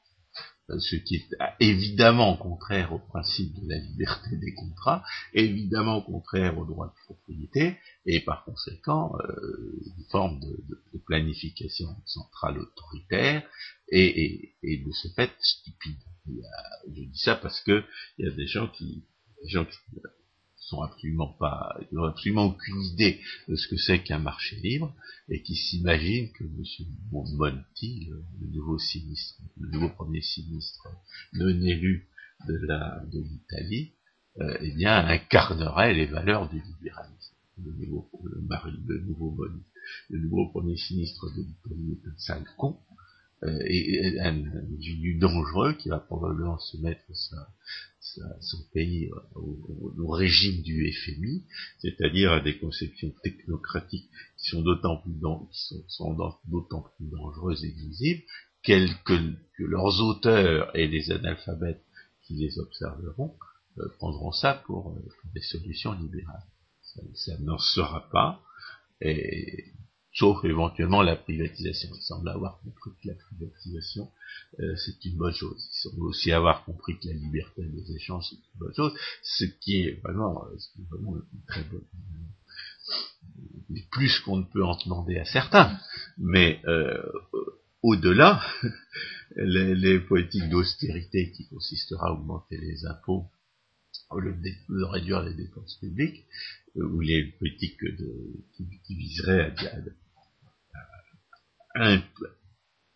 ce qui est évidemment contraire au principe de la liberté des contrats, évidemment contraire au droit de propriété, et par conséquent euh, une forme de, planification centrale autoritaire, et, de ce fait stupide. je dis ça parce que il y a des gens qui, des gens qui sont absolument pas, ils n'ont absolument aucune idée de ce que c'est qu'un marché libre et qui s'imaginent que M. Monti, le, nouveau sinistre, le nouveau premier sinistre non élu de de l'Italie, euh, eh bien incarnerait les valeurs du libéralisme. Le nouveau, le, nouveau, le nouveau premier sinistre de l'Italie est un sale con, euh, et, un individu dangereux qui va probablement se mettre son pays au, régime du FMI, c'est-à-dire à des conceptions technocratiques qui sont d'autant plus, dangereuses et visibles que, leurs auteurs et les analphabètes qui les observeront euh, prendront ça pour, euh, des solutions libérales. Ça, n'en sera pas, et sauf éventuellement la privatisation. Ils semblent avoir compris que la privatisation, euh, c'est une bonne chose. Ils semblent aussi avoir compris que la liberté des échanges, c'est une bonne chose, ce qui est vraiment, euh, ce qui est vraiment une très bonne plus qu'on ne peut en demander à certains. Mais euh, au-delà, les, les, politiques d'austérité qui consistera à augmenter les impôts au lieu de, réduire les dépenses publiques, ou les politiques de, qui, qui viseraient à, à,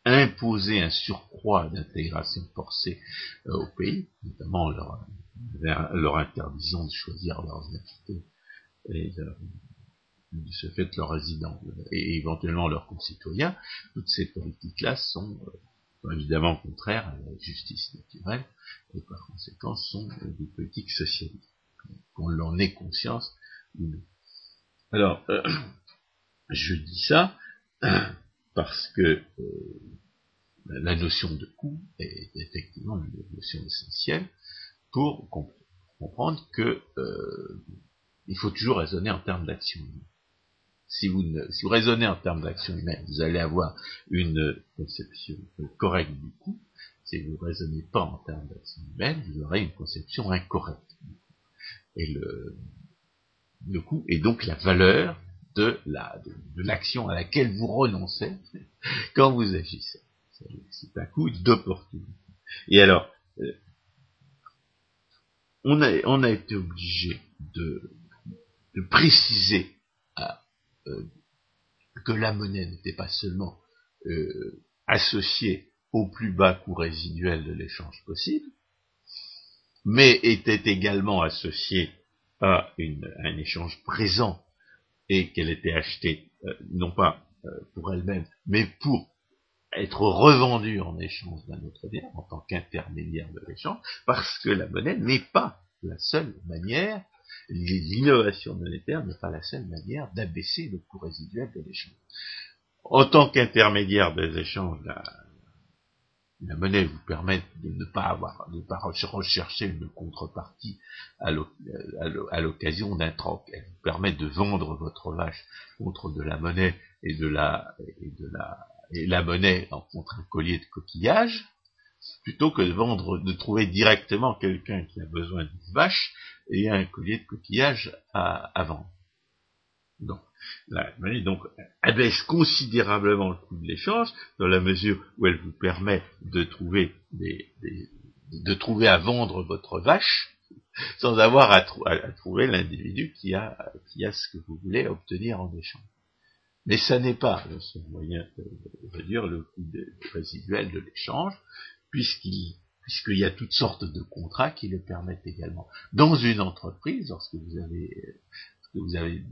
imposer un surcroît d'intégration forcée euh, au pays, notamment leur, leur, interdiction de choisir leurs invités et de ce fait leurs résidents et éventuellement leurs concitoyens, toutes ces politiques-là sont, euh, évidemment contraires à la justice naturelle et par conséquent sont des politiques socialistes, qu'on en ait conscience ou non. Alors, euh, je dis ça parce que euh, la notion de coût est effectivement une notion essentielle pour comprendre que euh, il faut toujours raisonner en termes d'action humaine. Si vous, si vous raisonnez en termes d'action humaine, vous allez avoir une conception correcte du coût. Si vous ne raisonnez pas en termes d'action humaine, vous aurez une conception incorrecte. Et le, le coût est donc la valeur de la de, l'action à laquelle vous renoncez quand vous agissez. C'est un coup d'opportunité. Et alors, euh, on, a, on a été obligé de, de préciser euh, que la monnaie n'était pas seulement euh, associée au plus bas coût résiduel de l'échange possible, mais était également associée à, une, à un échange présent et qu'elle était achetée euh, non pas euh, pour elle-même, mais pour être revendue en échange d'un autre bien, en tant qu'intermédiaire de l'échange, parce que la monnaie n'est pas la seule manière, l'innovation monétaire n'est pas la seule manière d'abaisser le coût résiduel de l'échange. En tant qu'intermédiaire des échanges, la, la monnaie vous permet de ne pas avoir, de ne pas rechercher une contrepartie à l'occasion d'un troc. Elle vous permet de vendre votre vache contre de la monnaie et de la, et de la, et la monnaie en contre un collier de coquillage, plutôt que de vendre, de trouver directement quelqu'un qui a besoin d'une vache et un collier de coquillage à, à vendre. Donc, la monnaie donc abaisse considérablement le coût de l'échange dans la mesure où elle vous permet de trouver de trouver à vendre votre vache sans avoir à, trouver l'individu qui a ce que vous voulez obtenir en échange. Mais ça n'est pas le seul moyen de réduire le coût résiduel de l'échange, puisqu'il y a toutes sortes de contrats qui le permettent également. Dans une entreprise, lorsque vous avez que vous avez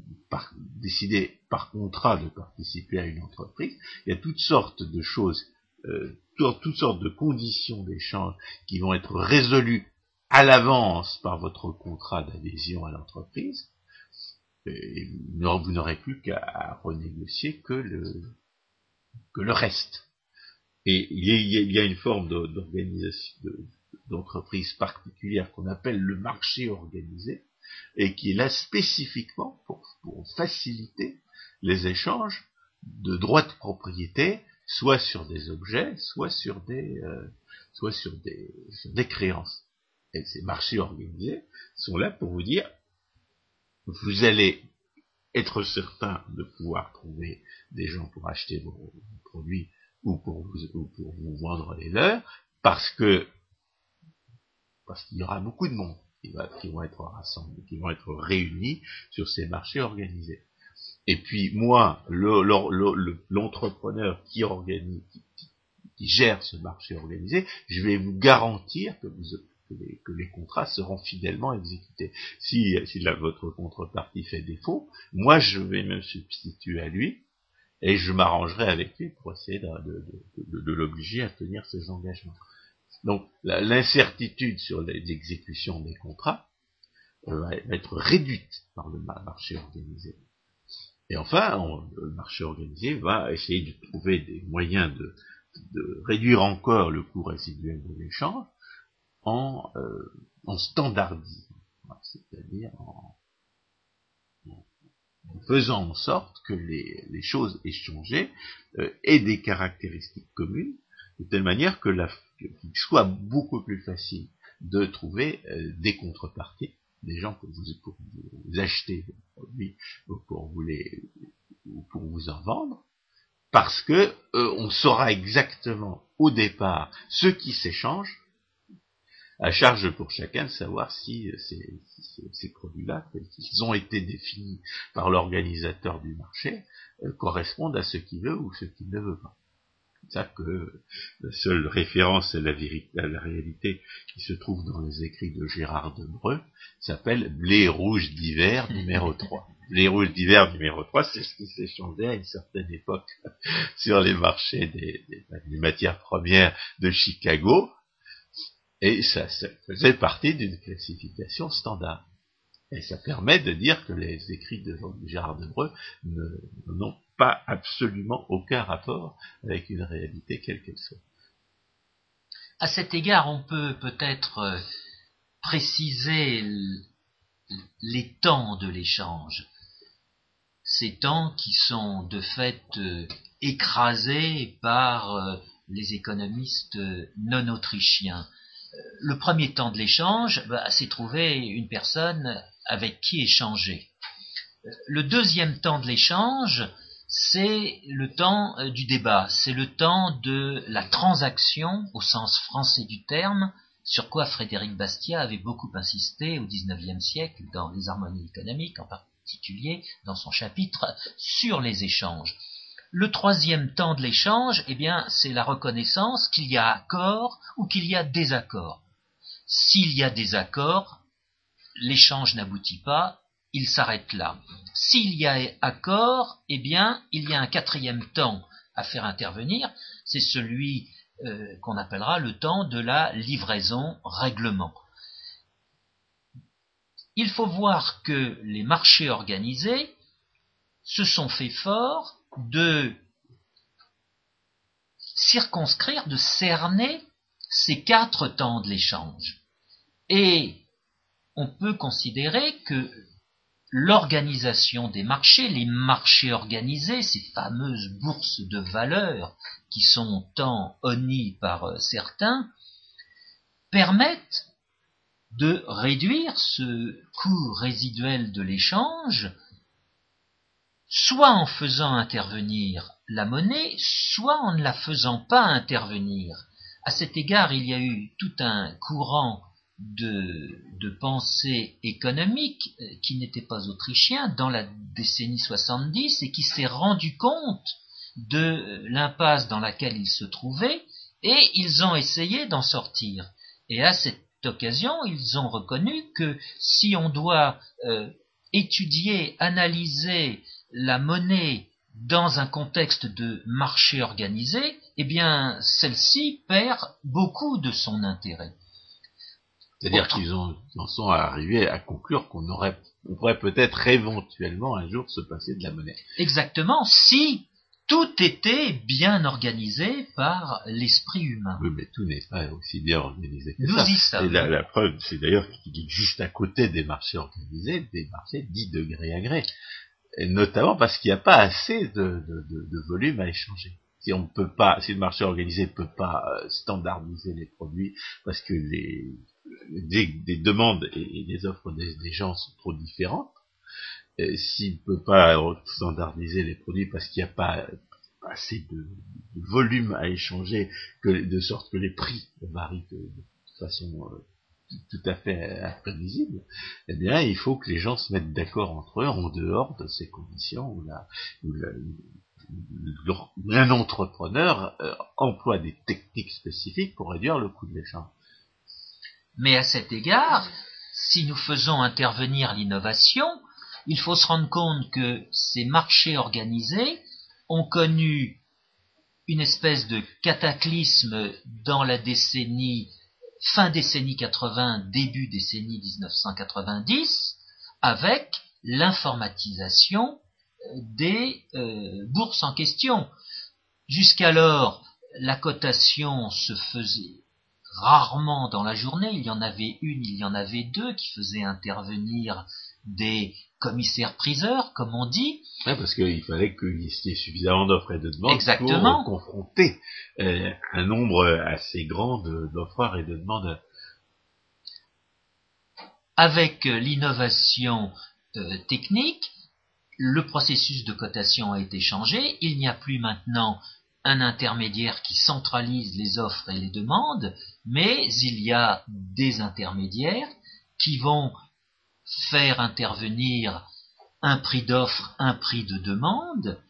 décidé par contrat de participer à une entreprise, il y a toutes sortes de choses, euh, toutes sortes de conditions d'échange qui vont être résolues à l'avance par votre contrat d'adhésion à l'entreprise, et vous n'aurez plus qu'à renégocier que le, que le reste. Et il y a, une forme d'organisation, d'entreprise particulière qu'on appelle le marché organisé, et qui est là spécifiquement pour, faciliter les échanges de droits de propriété, soit sur des objets, soit sur des, euh, soit sur des, sur des créances. Et ces marchés organisés sont là pour vous dire, vous allez être certain de pouvoir trouver des gens pour acheter vos, produits ou pour vous, pour vous vendre les leurs, parce que parce qu'il y aura beaucoup de monde qui, va, vont être rassemblés, qui vont être réunis sur ces marchés organisés. Et puis moi, l'entrepreneur qui organise, qui, gère ce marché organisé, je vais vous garantir que, les, contrats seront fidèlement exécutés. Si, votre contrepartie fait défaut, moi je vais me substituer à lui et je m'arrangerai avec lui pour essayer de, de l'obliger à tenir ses engagements. Donc l'incertitude sur l'exécution des contrats euh, va être réduite par le marché organisé. Et enfin, le marché organisé va essayer de trouver des moyens de, réduire encore le coût résiduel de l'échange en, euh, standardisant, c'est-à-dire en, faisant en sorte que les, choses échangées euh, aient des caractéristiques communes de telle manière que qu'il soit beaucoup plus facile de trouver euh, des contreparties, des gens pour vous, acheter des produits ou pour vous les ou pour vous en vendre, parce que euh, on saura exactement au départ ce qui s'échange, à charge pour chacun de savoir si ces, ces, produits-là, qu'ils ont été définis par l'organisateur du marché, euh, correspondent à ce qu'il veut ou ce qu'il ne veut pas que la seule référence à la, vérité, à la réalité qui se trouve dans les écrits de Gérard Debreu s'appelle Blé rouge d'hiver numéro 3. Blé rouge d'hiver numéro 3, c'est ce qui s'échangeait à une certaine époque sur les marchés des, matières premières de Chicago, et ça faisait partie d'une classification standard. Et ça permet de dire que les écrits de Gérard Debreu n'ont absolument aucun rapport avec une réalité quelle qu'elle soit. À cet égard, on peut peut-être euh, préciser les temps de l'échange. Ces temps qui sont de fait euh, écrasés par euh, les économistes non autrichiens. Le premier temps de l'échange, bah, c'est trouver une personne avec qui échanger. Le deuxième temps de l'échange, c'est le temps euh, du débat, c'est le temps de la transaction au sens français du terme, sur quoi Frédéric Bastiat avait beaucoup insisté au XIXe siècle dans les harmonies économiques, en particulier dans son chapitre sur les échanges. Le troisième temps de l'échange, eh bien, c'est la reconnaissance qu'il y a accord ou qu'il y a désaccord. S'il y a désaccord, l'échange n'aboutit pas, il s'arrête là. S'il y a accord, eh bien, il y a un quatrième temps à faire intervenir, c'est celui euh, qu'on appellera le temps de la livraison règlement. Il faut voir que les marchés organisés se sont fait fort de circonscrire, de cerner ces quatre temps de l'échange. Et on peut considérer que l'organisation des marchés, les marchés organisés, ces fameuses bourses de valeur qui sont tant honnies par euh, certains, permettent de réduire ce coût résiduel de l'échange, soit en faisant intervenir la monnaie, soit en ne la faisant pas intervenir. À cet égard, il y a eu tout un courant de, pensée économique euh, qui n'était pas autrichien dans la décennie 70 et qui s'est rendu compte de euh, l'impasse dans laquelle il se trouvait et ils ont essayé d'en sortir. Et à cette occasion, ils ont reconnu que si on doit euh, étudier, analyser la monnaie dans un contexte de marché organisé, eh bien, celle-ci perd beaucoup de son intérêt. C'est-à-dire qu'ils en sont arrivés à conclure qu'on aurait, on pourrait peut-être éventuellement un jour se passer de la monnaie. Exactement, si tout était bien organisé par l'esprit humain. Oui, mais tout n'est pas aussi bien organisé que Nous ça. y sommes. Et la, la preuve, c'est d'ailleurs qu'il dit juste à côté des marchés organisés, des marchés dits de gré à gré. Et notamment parce qu'il n'y a pas assez de, de, de, de volume à échanger. Si on peut pas, si le marché organisé ne peut pas euh, standardiser les produits, parce que les, des, des demandes et, des offres des, gens sont trop différentes, et s'il ne peut pas standardiser les produits parce qu'il n'y a pas assez de, volume à échanger, de sorte que les prix varient de, façon euh, tout à fait imprévisible, eh bien, il faut que les gens se mettent d'accord entre eux en dehors de ces conditions où, un entrepreneur euh, emploie des techniques spécifiques pour réduire le coût de l'échange. Mais à cet égard, si nous faisons intervenir l'innovation, il faut se rendre compte que ces marchés organisés ont connu une espèce de cataclysme dans la décennie, fin décennie 80, début décennie 1990, avec l'informatisation euh, des euh, bourses en question. Jusqu'alors, la cotation se faisait rarement dans la journée, il y en avait une, il y en avait deux qui faisaient intervenir des commissaires-priseurs, comme on dit, Ouais, parce qu'il fallait qu'il y ait suffisamment d'offres et de demandes Exactement. pour confronter euh, un nombre assez grand d'offreurs et de demandeurs. avec euh, l'innovation euh, technique, le processus de cotation a été changé. Il n'y a plus maintenant un intermédiaire qui centralise les offres et les demandes, mais il y a des intermédiaires qui vont faire intervenir un prix d'offre, un prix de demande,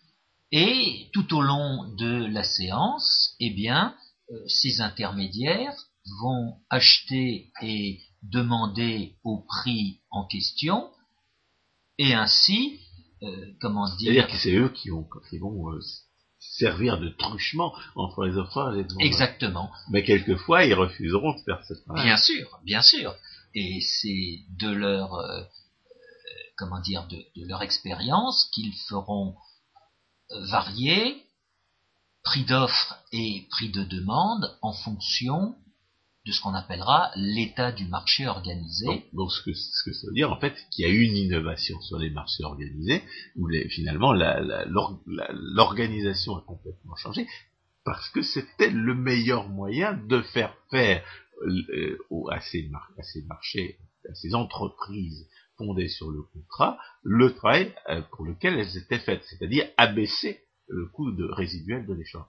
et tout au long de la séance, eh bien, euh, ces intermédiaires vont acheter et demander au prix en question, et ainsi, euh, comment C'est-à-dire dire, que c'est eux qui, ont, euh, servir de truchement entre les offreurs et les demandeurs. exactement, Mais quelquefois, ils refuseront de faire ce travail. bien sûr, bien sûr, et c'est de leur, euh, euh, comment dire, de, de leur expérience qu'ils feront euh, varier prix d'offre et prix de demande en fonction de ce qu'on appellera l'état du marché organisé. Donc, ce, que, ce que ça veut dire, en fait, qu'il y a une innovation sur les marchés organisés, où finalement l'organisation a complètement changé, parce que c'était le meilleur moyen de faire faire euh, à, ces marchés, à ces entreprises fondées sur le contrat, le travail euh, pour lequel elles étaient faites, c'est-à-dire abaisser le coût résiduel de l'échange.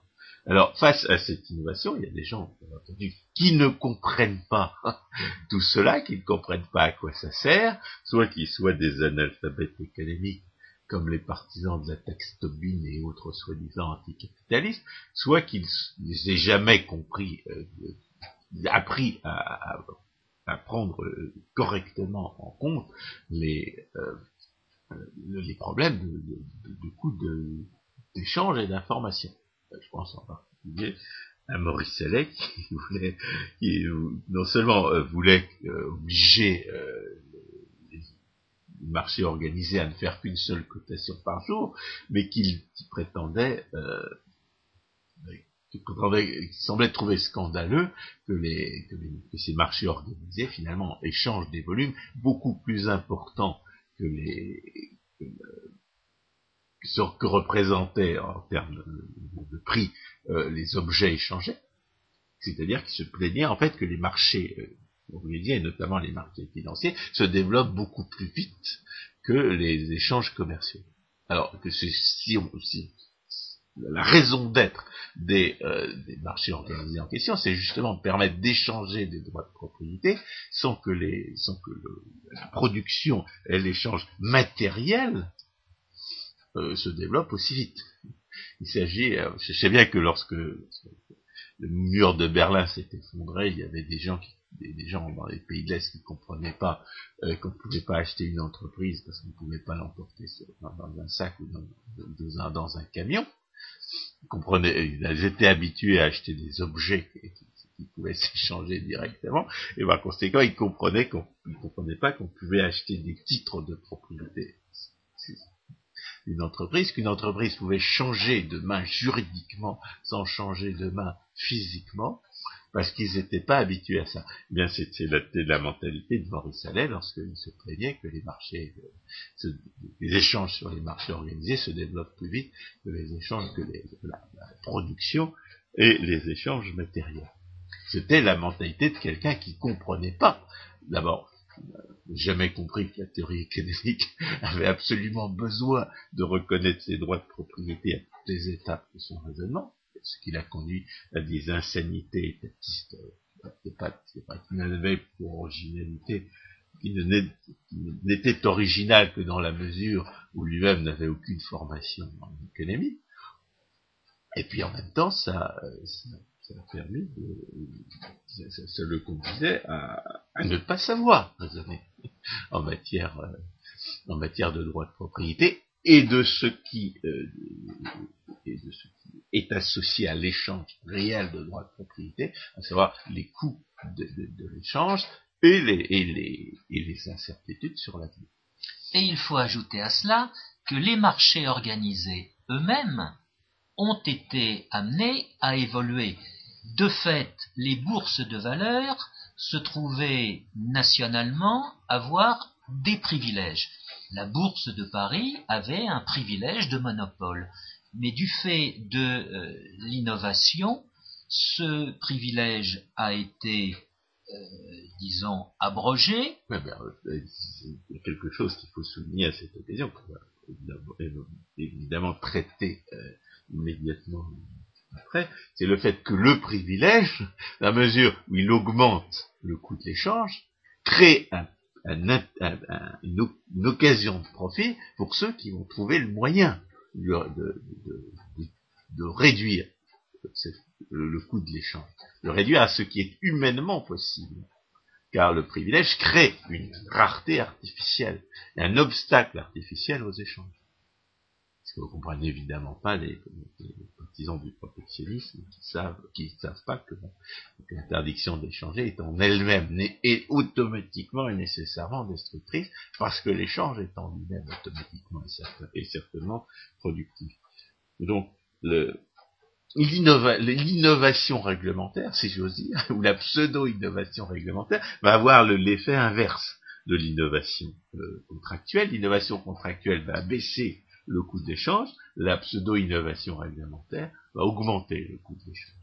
Alors, face à cette innovation, il y a des gens, bien entendu, qui ne comprennent pas tout cela, qui ne comprennent pas à quoi ça sert, soit qu'ils soient des analphabètes économiques, comme les partisans de la taxe Tobin et autres soi-disant anticapitalistes, soit qu'ils n'aient jamais compris, euh, euh, appris à, prendre euh, correctement en compte les, problèmes de, de, de- de- d'échange et d'information. Euh, Je pense en particulier à Maurice Allais qui voulait, qui non seulement euh, voulait euh, obliger les marchés organisés à ne faire qu'une seule cotation par jour, mais qu'il qui prétendait, euh, qui semblait trouver scandaleux que, les, que, les- que ces marchés organisés finalement échangent des volumes beaucoup plus importants que les que, que représentaient en termes de, prix euh, les objets échangés. C'est-à-dire qu'ils se plaignaient en fait que les marchés euh, et notamment les marchés financiers, se développent beaucoup plus vite que les échanges commerciaux. Alors que si si la raison d'être des, euh, des marchés organisés en question, c'est justement permettre d'échanger des droits de propriété sans que les sans que la production et l'échange matériel euh, se développent aussi vite. Il s'agit, euh, je sais bien que lorsque le mur de Berlin s'est effondré, il y avait des gens qui des, gens dans les pays de l'Est qui comprenaient pas euh, qu'on ne pouvait pas acheter une entreprise parce qu'on ne pouvait pas l'emporter dans, un sac ou dans, un, dans un camion. Ils comprenaient, ils étaient habitués à acheter des objets qui, pouvaient s'échanger directement, et par conséquent, ils comprenaient qu'on ils comprenaient pas qu'on pouvait acheter des titres de propriété. Qu'une entreprise, qu'une entreprise pouvait changer de main juridiquement sans changer de main physiquement, parce qu'ils n'étaient pas habitués à ça. Eh bien, c'était la, la, mentalité de Maurice Allais lorsqu'il se plaignait que les marchés, euh, les échanges sur les marchés organisés se développent plus vite que les échanges, que la, production et les échanges matériels. C'était la mentalité de quelqu'un qui comprenait pas. D'abord, jamais compris que la théorie économique avait absolument besoin de reconnaître ses droits de propriété à toutes les étapes de son raisonnement ce qui l'a conduit à des insanités étatistes, c'est qu'il n'avait pour originalité, qui n'était original que dans la mesure où lui-même n'avait aucune formation en économie. Et puis en même temps, ça, ça, a permis de, ça, le conduisait à, ne pas savoir raisonner en matière, euh, en matière de droit de propriété et de ce qui, euh, et de ce qui est associé à l'échange réel de droits de propriété, à savoir les coûts de, l'échange et les, et, les, et les incertitudes sur l'avenir. Et il faut ajouter à cela que les marchés organisés eux-mêmes ont été amenés à évoluer. De fait, les bourses de valeur se trouvaient nationalement avoir des privilèges la bourse de Paris avait un privilège de monopole. Mais du fait de euh, l'innovation, ce privilège a été, euh, disons, abrogé. Euh, y a quelque chose qu'il faut souligner à cette occasion, va évidemment traiter immédiatement après, c'est le fait que le privilège, à mesure où il augmente le coût de l'échange, crée un une, occasion de profit pour ceux qui vont trouver le moyen de, réduire le, coût de l'échange, de réduire à ce qui est humainement possible. Car le privilège crée une rareté artificielle, un obstacle artificiel aux échanges. Parce que vous comprenez évidemment pas les, partisans du protectionnisme qui savent, qui savent pas que, l'interdiction d'échanger est en elle-même et automatiquement et nécessairement destructrice, parce que l'échange est en lui-même automatiquement et, certainement productif. Donc, l'innovation réglementaire, si j'ose dire, ou la pseudo-innovation réglementaire, va avoir l'effet inverse de l'innovation euh, contractuelle. L'innovation contractuelle va baisser le coût d'échange, la pseudo-innovation réglementaire va augmenter le coût d'échange.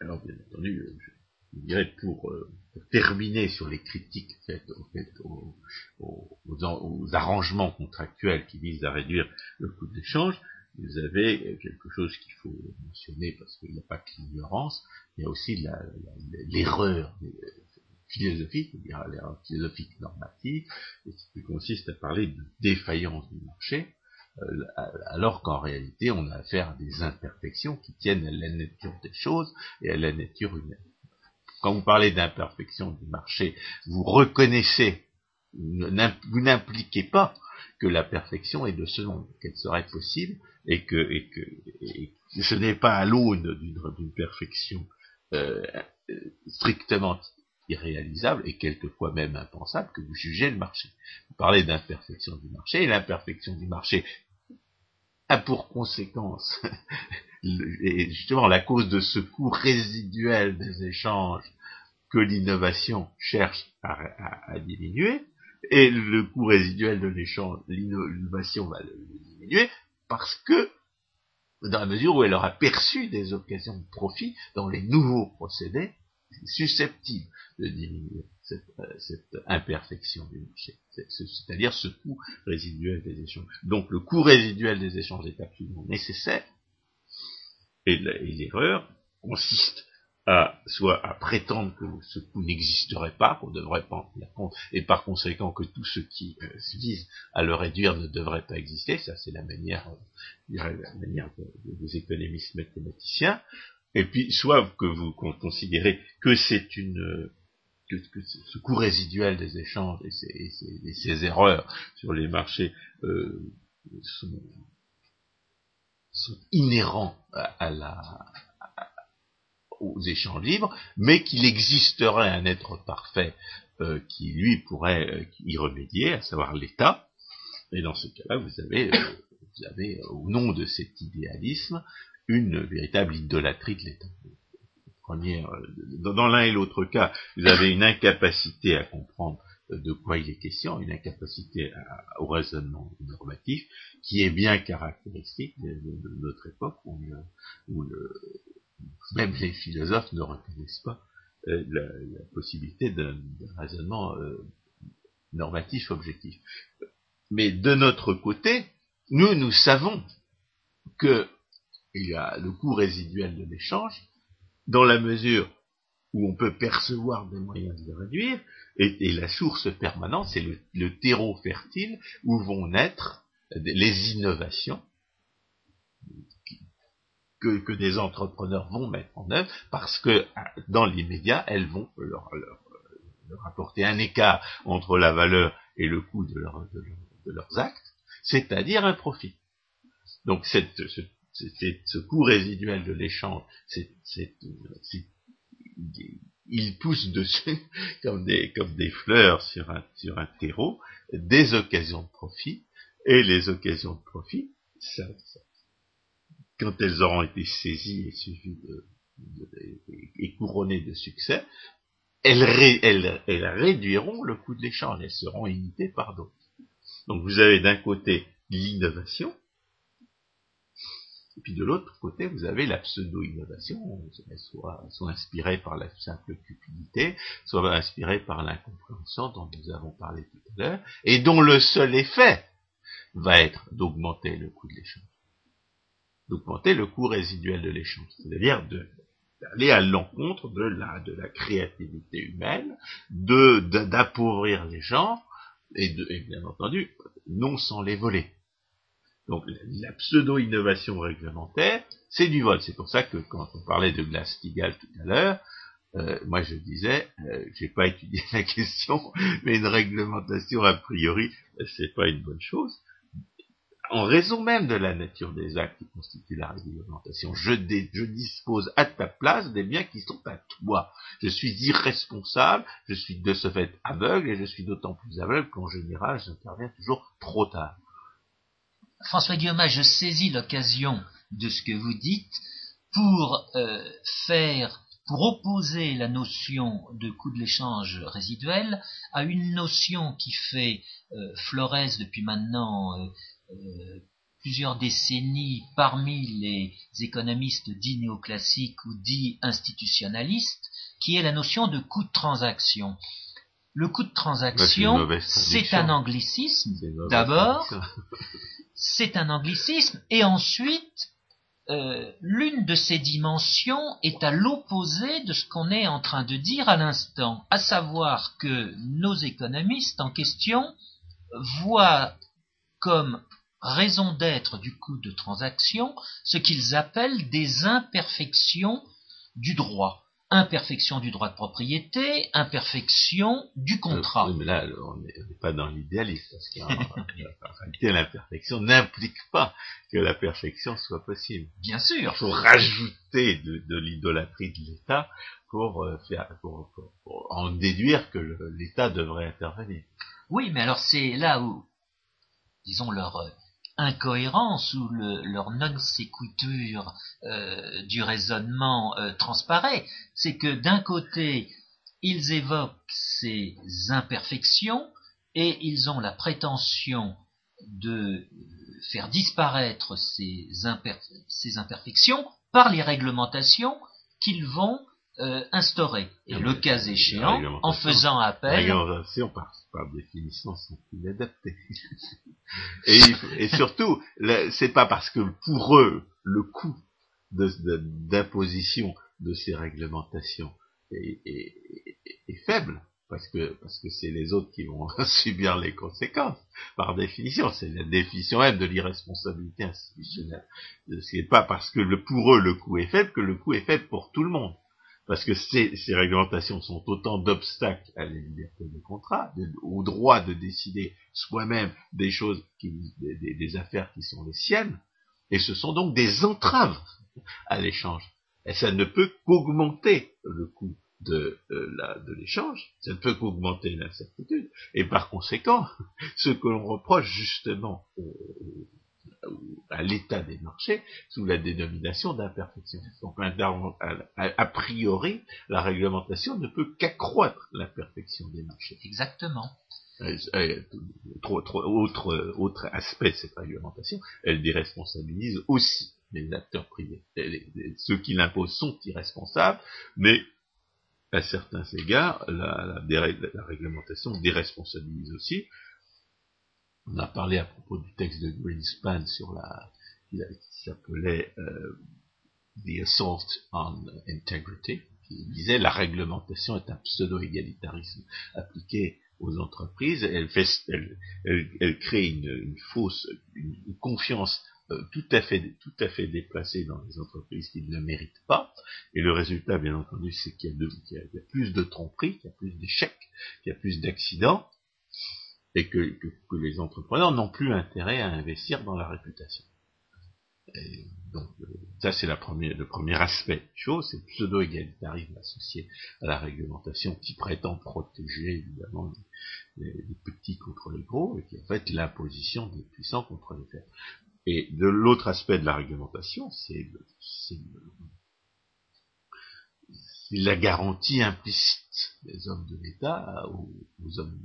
Alors, bien entendu, euh, je dirais pour, euh, terminer sur les critiques faites, aux, arrangements contractuels qui visent à réduire le coût d'échange, vous avez quelque chose qu'il faut mentionner parce qu'il n'y a pas que l'ignorance, il y a aussi l'erreur philosophique, l'erreur philosophique normative, qui consiste à parler de défaillance du marché, euh, alors qu'en réalité on a affaire à des imperfections qui tiennent à la nature des choses et à la nature humaine. Quand vous parlez d'imperfection du marché, vous reconnaissez, vous n'impliquez pas que la perfection est de ce monde, qu'elle serait possible, et que, et que, ce n'est pas à l'aune d'une perfection euh, strictement irréalisable et quelquefois même impensable que vous jugez le marché. Vous parlez d'imperfection du marché, et l'imperfection du marché a pour conséquence justement la cause de ce coût résiduel des échanges que l'innovation cherche à, diminuer, et le coût résiduel de l'échange, l'innovation va le, diminuer, parce que, dans la mesure où elle aura perçu des occasions de profit dans les nouveaux procédés susceptible de diminuer cette, euh, imperfection du marché, c'est-à-dire ce coût résiduel des échanges. Donc le coût résiduel des échanges est absolument nécessaire, et l'erreur consiste à soit à prétendre que ce coût n'existerait pas, qu'on devrait pas en tenir compte, et par conséquent que tout ce qui euh, vise à le réduire ne devrait pas exister, ça c'est la manière, euh, la manière des économistes mathématiciens, et puis soit que vous considérez que c'est une que, ce coût résiduel des échanges et ces, erreurs sur les marchés euh, sont, inhérents aux échanges libres, mais qu'il existerait un être parfait euh, qui lui pourrait euh, y remédier, à savoir l'État, Et dans ce cas-là, euh, vous avez, au nom de cet idéalisme, une véritable idolâtrie de l'État. Dans l'un et l'autre cas, vous avez une incapacité à comprendre de quoi il est question, une incapacité au raisonnement normatif qui est bien caractéristique de, notre époque où, même les philosophes ne reconnaissent pas euh, la, possibilité d'un raisonnement euh, normatif objectif. Mais de notre côté, nous, nous savons que il y a le coût résiduel de l'échange, dans la mesure où on peut percevoir des moyens de le réduire, et, la source permanente, c'est le, terreau fertile où vont naître les innovations que, des entrepreneurs vont mettre en œuvre, parce que dans l'immédiat, elles vont leur, apporter un écart entre la valeur et le coût de, leurs actes, c'est-à-dire un profit. Donc cette, ce, ce coût résiduel de l'échange, c'est il pousse dessus comme des, comme des fleurs sur un, sur un terreau, des occasions de profit, et les occasions de profit, quand elles auront été saisies et couronnées de succès, elles, elles, elles réduiront le coût de l'échange, elles seront imitées par d'autres. Donc vous avez d'un côté l'innovation, et puis de l'autre côté, vous avez la pseudo-innovation, soit, inspirée par la simple cupidité, soit inspirée par l'incompréhension dont nous avons parlé tout à l'heure, et dont le seul effet va être d'augmenter le coût de l'échange. D'augmenter le coût résiduel de l'échange. C'est-à-dire d'aller à l'encontre de la, créativité humaine, d'appauvrir les gens, et bien entendu, non sans les voler. Donc la pseudo-innovation réglementaire, c'est du vol. C'est pour ça que quand on parlait de Glass-Steagall tout à l'heure, euh, moi je disais, euh, j'ai pas étudié la question, mais une réglementation a priori, c'est pas une bonne chose. En raison même de la nature des actes qui constituent la réglementation, je, je dispose à ta place des biens qui sont à toi. Je suis irresponsable, je suis de ce fait aveugle, et je suis d'autant plus aveugle qu'en général j'interviens toujours trop tard. François Guillaume, je saisis l'occasion de ce que vous dites pour euh, faire, pour opposer la notion de coût de l'échange résiduel à une notion qui fait euh, depuis maintenant euh, plusieurs décennies parmi les économistes dits néoclassiques ou dits institutionnalistes, qui est la notion de coût de transaction. Le coût de transaction, c'est un anglicisme, d'abord, c'est un anglicisme, et ensuite, euh, l'une de ces dimensions est à l'opposé de ce qu'on est en train de dire à l'instant, à savoir que nos économistes en question voient comme raison d'être du coût de transaction ce qu'ils appellent des imperfections du droit imperfection du droit de propriété, imperfection du euh, contrat. oui, mais là, on n'est pas dans l'idéalisme, parce qu'en réalité, l'imperfection n'implique pas que la perfection soit possible. Bien sûr. Il faut rajouter de, l'idolâtrie de l'État pour, euh, faire, pour, en déduire que l'État devrait intervenir. Oui, mais alors c'est là où, disons, leur, euh, incohérence ou leur non-séquiture euh, du raisonnement euh, transparaît, c'est que d'un côté, ils évoquent ces imperfections et ils ont la prétention de faire disparaître ces imperfections par les réglementations qu'ils vont euh, instauré. Et le cas échéant, en faisant appel... Les réglementations, par, par définition, sont inadaptées. et, et surtout, c'est pas parce que pour eux, le coût d'imposition de, ces réglementations est, est, faible, parce que parce que c'est les autres qui vont subir les conséquences. Par définition, c'est la définition même de l'irresponsabilité institutionnelle. C'est pas parce que le, pour eux le coût est faible que le coût est faible pour tout le monde parce que ces, réglementations sont autant d'obstacles à la liberté de contrat, au droit de décider soi-même des choses, qui, des, affaires qui sont les siennes, et ce sont donc des entraves à l'échange. Et ça ne peut qu'augmenter le coût de, euh, de l'échange, ça ne peut qu'augmenter l'incertitude, et par conséquent, ce que l'on reproche justement à l'état des marchés sous la dénomination d'imperfection. Donc, a, priori, la réglementation ne peut qu'accroître l'imperfection des marchés. Exactement. Euh, euh, autre, autre aspect de cette réglementation, elle déresponsabilise aussi les acteurs privés. ceux qui l'imposent sont irresponsables, mais à certains égards, la, la, réglementation déresponsabilise aussi. On a parlé à propos du texte de Greenspan sur la qui s'appelait euh, The Assault on Integrity, qui disait la réglementation est un pseudo-égalitarisme appliqué aux entreprises, elle, fait, crée une, fausse confiance euh, tout à fait tout à fait déplacé dans les entreprises qui ne le méritent pas. Et le résultat, bien entendu, c'est qu'il y, a plus de tromperies, qu'il y a plus d'échecs, qu'il y a plus d'accidents, et que, que, les entrepreneurs n'ont plus intérêt à investir dans la réputation. donc euh, ça c'est le premier aspect chose, c'est le pseudo-égalitarisme associé à la réglementation qui prétend protéger évidemment les, petits contre les gros et qui en fait l'imposition des puissants contre les faibles. Et de l'autre aspect de la réglementation, c'est la garantie implicite des hommes de l'État aux, hommes,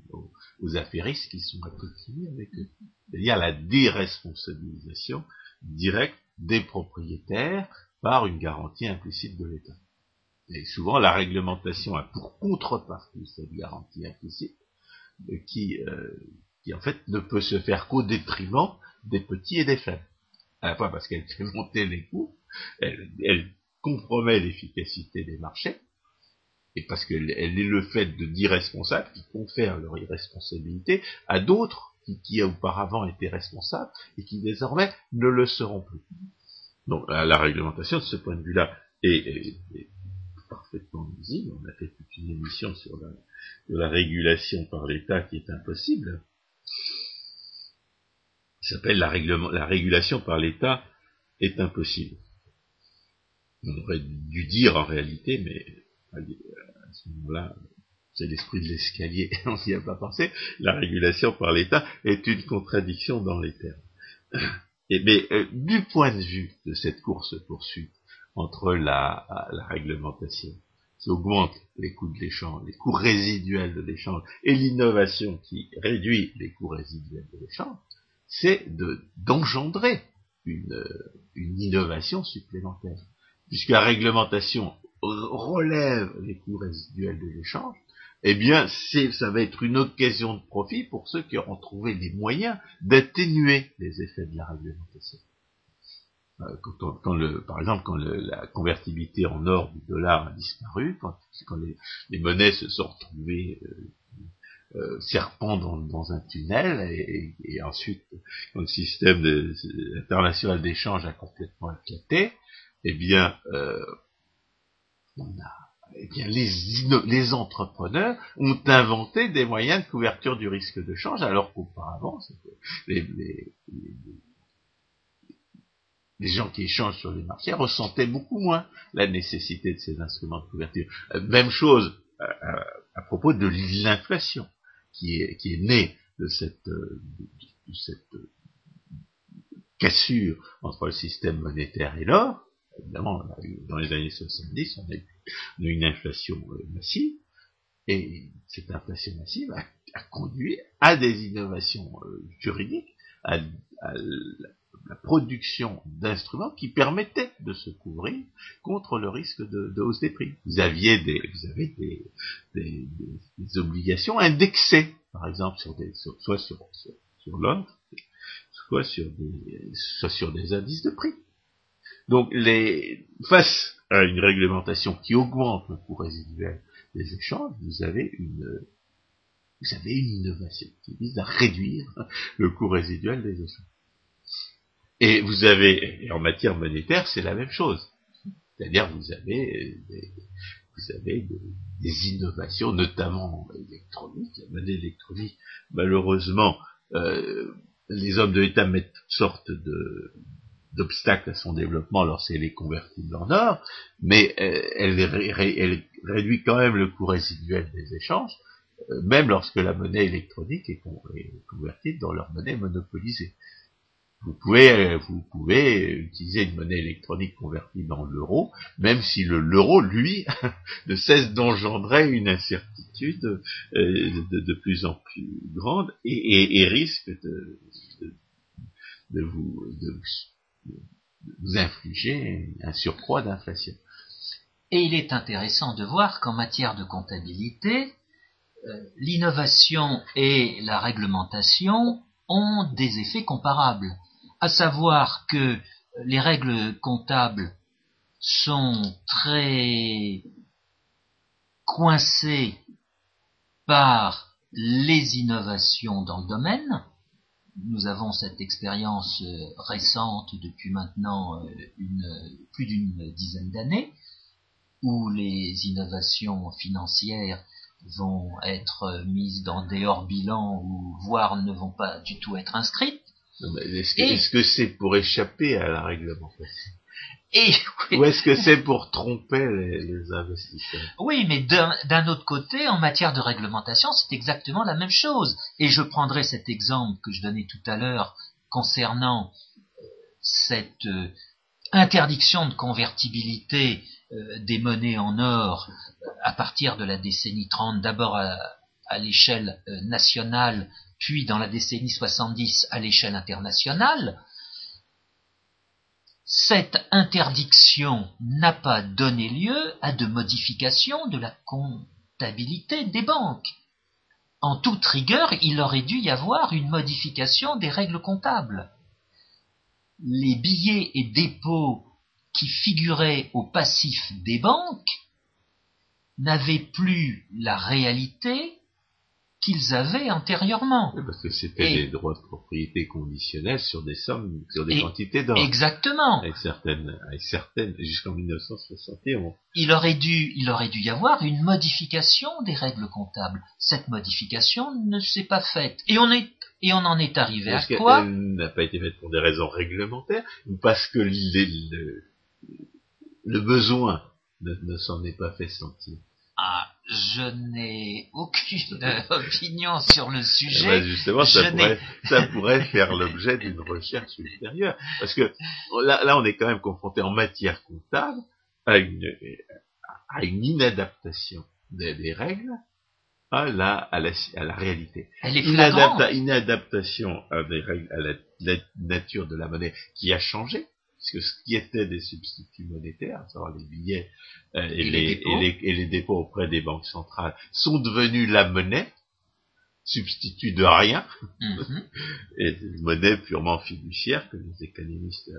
aux, affairistes qui sont à avec eux. C'est-à-dire la déresponsabilisation directe des propriétaires par une garantie implicite de l'État. Et souvent, la réglementation a pour contrepartie cette garantie implicite qui, euh, qui en fait ne peut se faire qu'au détriment des petits et des faibles. À la fois parce qu'elle fait monter les coûts, elle, compromet l'efficacité des marchés, et parce qu'elle est le fait de d'irresponsables qui confèrent leur irresponsabilité à d'autres qui, auparavant étaient responsables et qui désormais ne le seront plus. Donc la, réglementation de ce point de vue-là est, parfaitement visible. On a fait toute une émission sur la, la régulation par l'État qui est impossible s'appelle la, la régulation par l'État est impossible. On aurait dû dire en réalité, mais à ce moment-là, c'est l'esprit de l'escalier, on n'y a pas pensé, la régulation par l'État est une contradiction dans les termes. Mais euh, du point de vue de cette course-poursuite entre la, la réglementation qui augmente les coûts de l'échange, les coûts résiduels de l'échange, et l'innovation qui réduit les coûts résiduels de l'échange, c'est d'engendrer une, une innovation supplémentaire. Puisque la réglementation relève les coûts résiduels de l'échange, eh bien, ça va être une occasion de profit pour ceux qui auront trouvé les moyens d'atténuer les effets de la réglementation. Euh, quand, par exemple, quand la convertibilité en or du dollar a disparu, quand, les, monnaies se sont retrouvées euh, euh, dans, un tunnel et, ensuite quand le système international d'échange a complètement éclaté, eh bien, euh, eh bien les, entrepreneurs ont inventé des moyens de couverture du risque de change, alors qu'auparavant, les, gens qui échangent sur les marchés ressentaient beaucoup moins la nécessité de ces instruments de couverture. Euh, même chose à propos de l'inflation qui est, qui est né de cette, euh, euh, cassure entre le système monétaire et l'or, évidemment, dans les années 70, on a eu, une inflation euh, massive, et cette inflation massive a, conduit à des innovations juridiques, à, la production d'instruments qui permettaient de se couvrir contre le risque de, hausse des prix. Vous aviez des, vous avez des, obligations indexées, par exemple, sur des, soit sur, sur, soit sur des, soit sur des indices de prix. Donc, les, face à une réglementation qui augmente le coût résiduel des échanges, vous avez une, vous avez une innovation qui vise à réduire le coût résiduel des échanges. Et vous avez, et en matière monétaire, c'est la même chose. C'est-à-dire vous avez des, vous avez des, innovations, notamment électroniques, la monnaie électronique. Malheureusement, euh, les hommes de l'État mettent toutes sortes de d'obstacle à son développement lorsqu'elle est convertie en or, mais euh, elle, réduit quand même le coût résiduel des échanges, euh, même lorsque la monnaie électronique est, convertie dans leur monnaie monopolisée. Vous pouvez, euh, utiliser une monnaie électronique convertie dans l'euro, même si l'euro, lui, ne cesse d'engendrer une incertitude de, plus en plus grande et, risque de vous, de, vous infliger un surcroît d'inflation. Et il est intéressant de voir qu'en matière de comptabilité, euh, l'innovation et la réglementation ont des effets comparables, à savoir que les règles comptables sont très coincées par les innovations dans le domaine, nous avons cette expérience euh, récente depuis maintenant euh, une, plus d'une dizaine d'années, où les innovations financières vont être mises dans des hors-bilans ou voire ne vont pas du tout être inscrites. Est-ce que c'est pour échapper à la réglementation ou est-ce que c'est pour tromper les, investisseurs Oui, mais d'un autre côté, en matière de réglementation, c'est exactement la même chose. Et je prendrai cet exemple que je donnais tout à l'heure concernant euh, cette euh, interdiction de convertibilité euh, des monnaies en or à partir de la décennie 30, d'abord à, à l'échelle nationale, puis dans la décennie 70 à l'échelle internationale cette interdiction n'a pas donné lieu à de modifications de la comptabilité des banques. En toute rigueur, il aurait dû y avoir une modification des règles comptables. Les billets et dépôts qui figuraient au passif des banques n'avaient plus la réalité qu'ils avaient antérieurement. parce que c'était des droits de propriété conditionnels sur des sommes, sur des quantités d'or. Exactement. Avec certaines, avec certaines, jusqu'en 1961. Il aurait dû, il aurait dû y avoir une modification des règles comptables. Cette modification ne s'est pas faite. Et on est, et on en est arrivé à quoi? Elle n'a pas été faite pour des raisons réglementaires, ou parce que le, le besoin ne s'en est pas fait sentir? Ah, je n'ai aucune opinion sur le sujet. Eh ben, justement, ça pourrait, ça pourrait, faire l'objet d'une recherche ultérieure. Parce que là, là, on est quand même confronté en matière comptable à une, à une inadaptation des, règles à la, à la, à la réalité. Elle est inadaptation à, des règles, à la nature de la monnaie qui a changé que ce qui était des substituts monétaires, à savoir les billets euh, et, les, dépôts. auprès des banques centrales, sont devenus la monnaie, substitut de rien, mm-hmm. et une monnaie purement fiduciaire que les économistes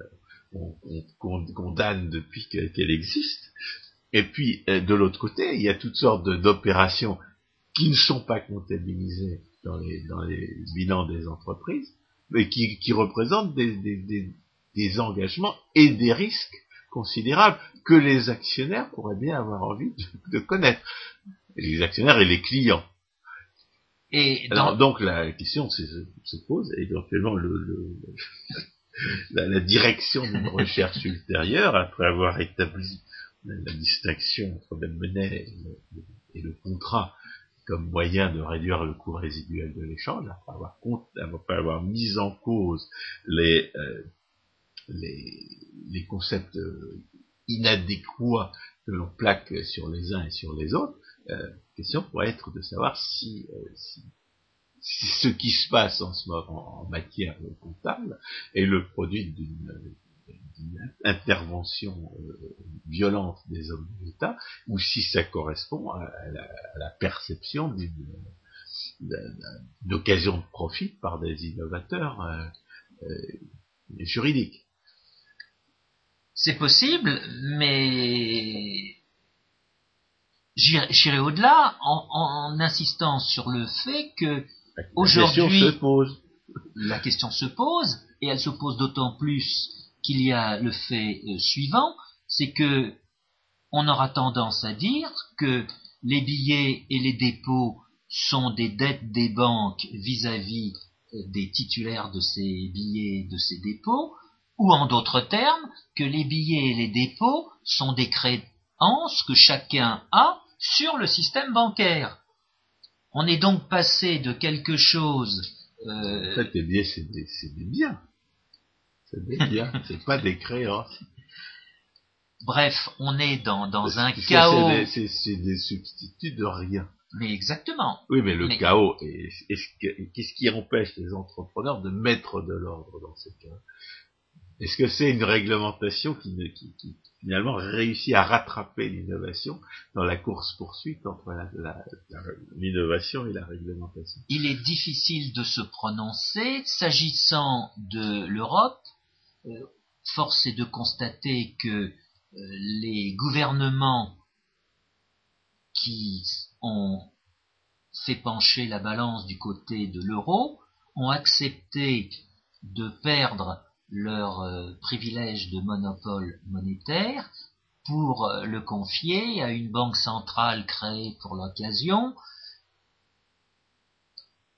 euh, condamnent depuis qu'elle existe. Et puis, euh, de l'autre côté, il y a toutes sortes d'opérations qui ne sont pas comptabilisées dans les, bilans des entreprises, mais qui, représentent des, des engagements et des risques considérables que les actionnaires pourraient bien avoir envie de, connaître. Les actionnaires et les clients. Et Alors donc la question se, pose, éventuellement le, la, direction d'une recherche ultérieure, après avoir établi la, distinction entre la monnaie et le, contrat comme moyen de réduire le coût résiduel de l'échange, après avoir, après avoir mis en cause les, euh, les, concepts euh, inadéquats que l'on plaque sur les uns et sur les autres, la euh, question pourrait être de savoir euh, si, ce qui se passe en ce moment en matière comptable est le produit d'une intervention violente des hommes de l'État, ou si ça correspond à, la, perception d'une d'occasion de profit par des innovateurs juridiques. C'est possible, mais j'irai au-delà en, insistant sur le fait que aujourd'hui la question se pose et elle se pose d'autant plus qu'il y a le fait euh, suivant, c'est que on aura tendance à dire que les billets et les dépôts sont des dettes des banques vis-à-vis -vis euh, des titulaires de ces billets, de ces dépôts, ou en d'autres termes, que les billets et les dépôts sont des créances que chacun a sur le système bancaire. On est donc passé de quelque chose. Euh... En fait, les billets, c'est des, des, biens. C'est des biens, c'est pas des créances. Bref, on est dans, dans un chaos. C'est des, substituts de rien. Mais exactement. Oui, mais le chaos, qu'est-ce qui empêche les entrepreneurs de mettre de l'ordre dans ce cas Est-ce que c'est une réglementation qui, qui, finalement réussit à rattraper l'innovation dans la course-poursuite entre l'innovation et la réglementation? Il est difficile de se prononcer. S'agissant de l'Europe, euh, force est de constater que euh, les gouvernements qui ont fait pencher la balance du côté de l'euro ont accepté de perdre leur euh, privilège de monopole monétaire pour euh, le confier à une banque centrale créée pour l'occasion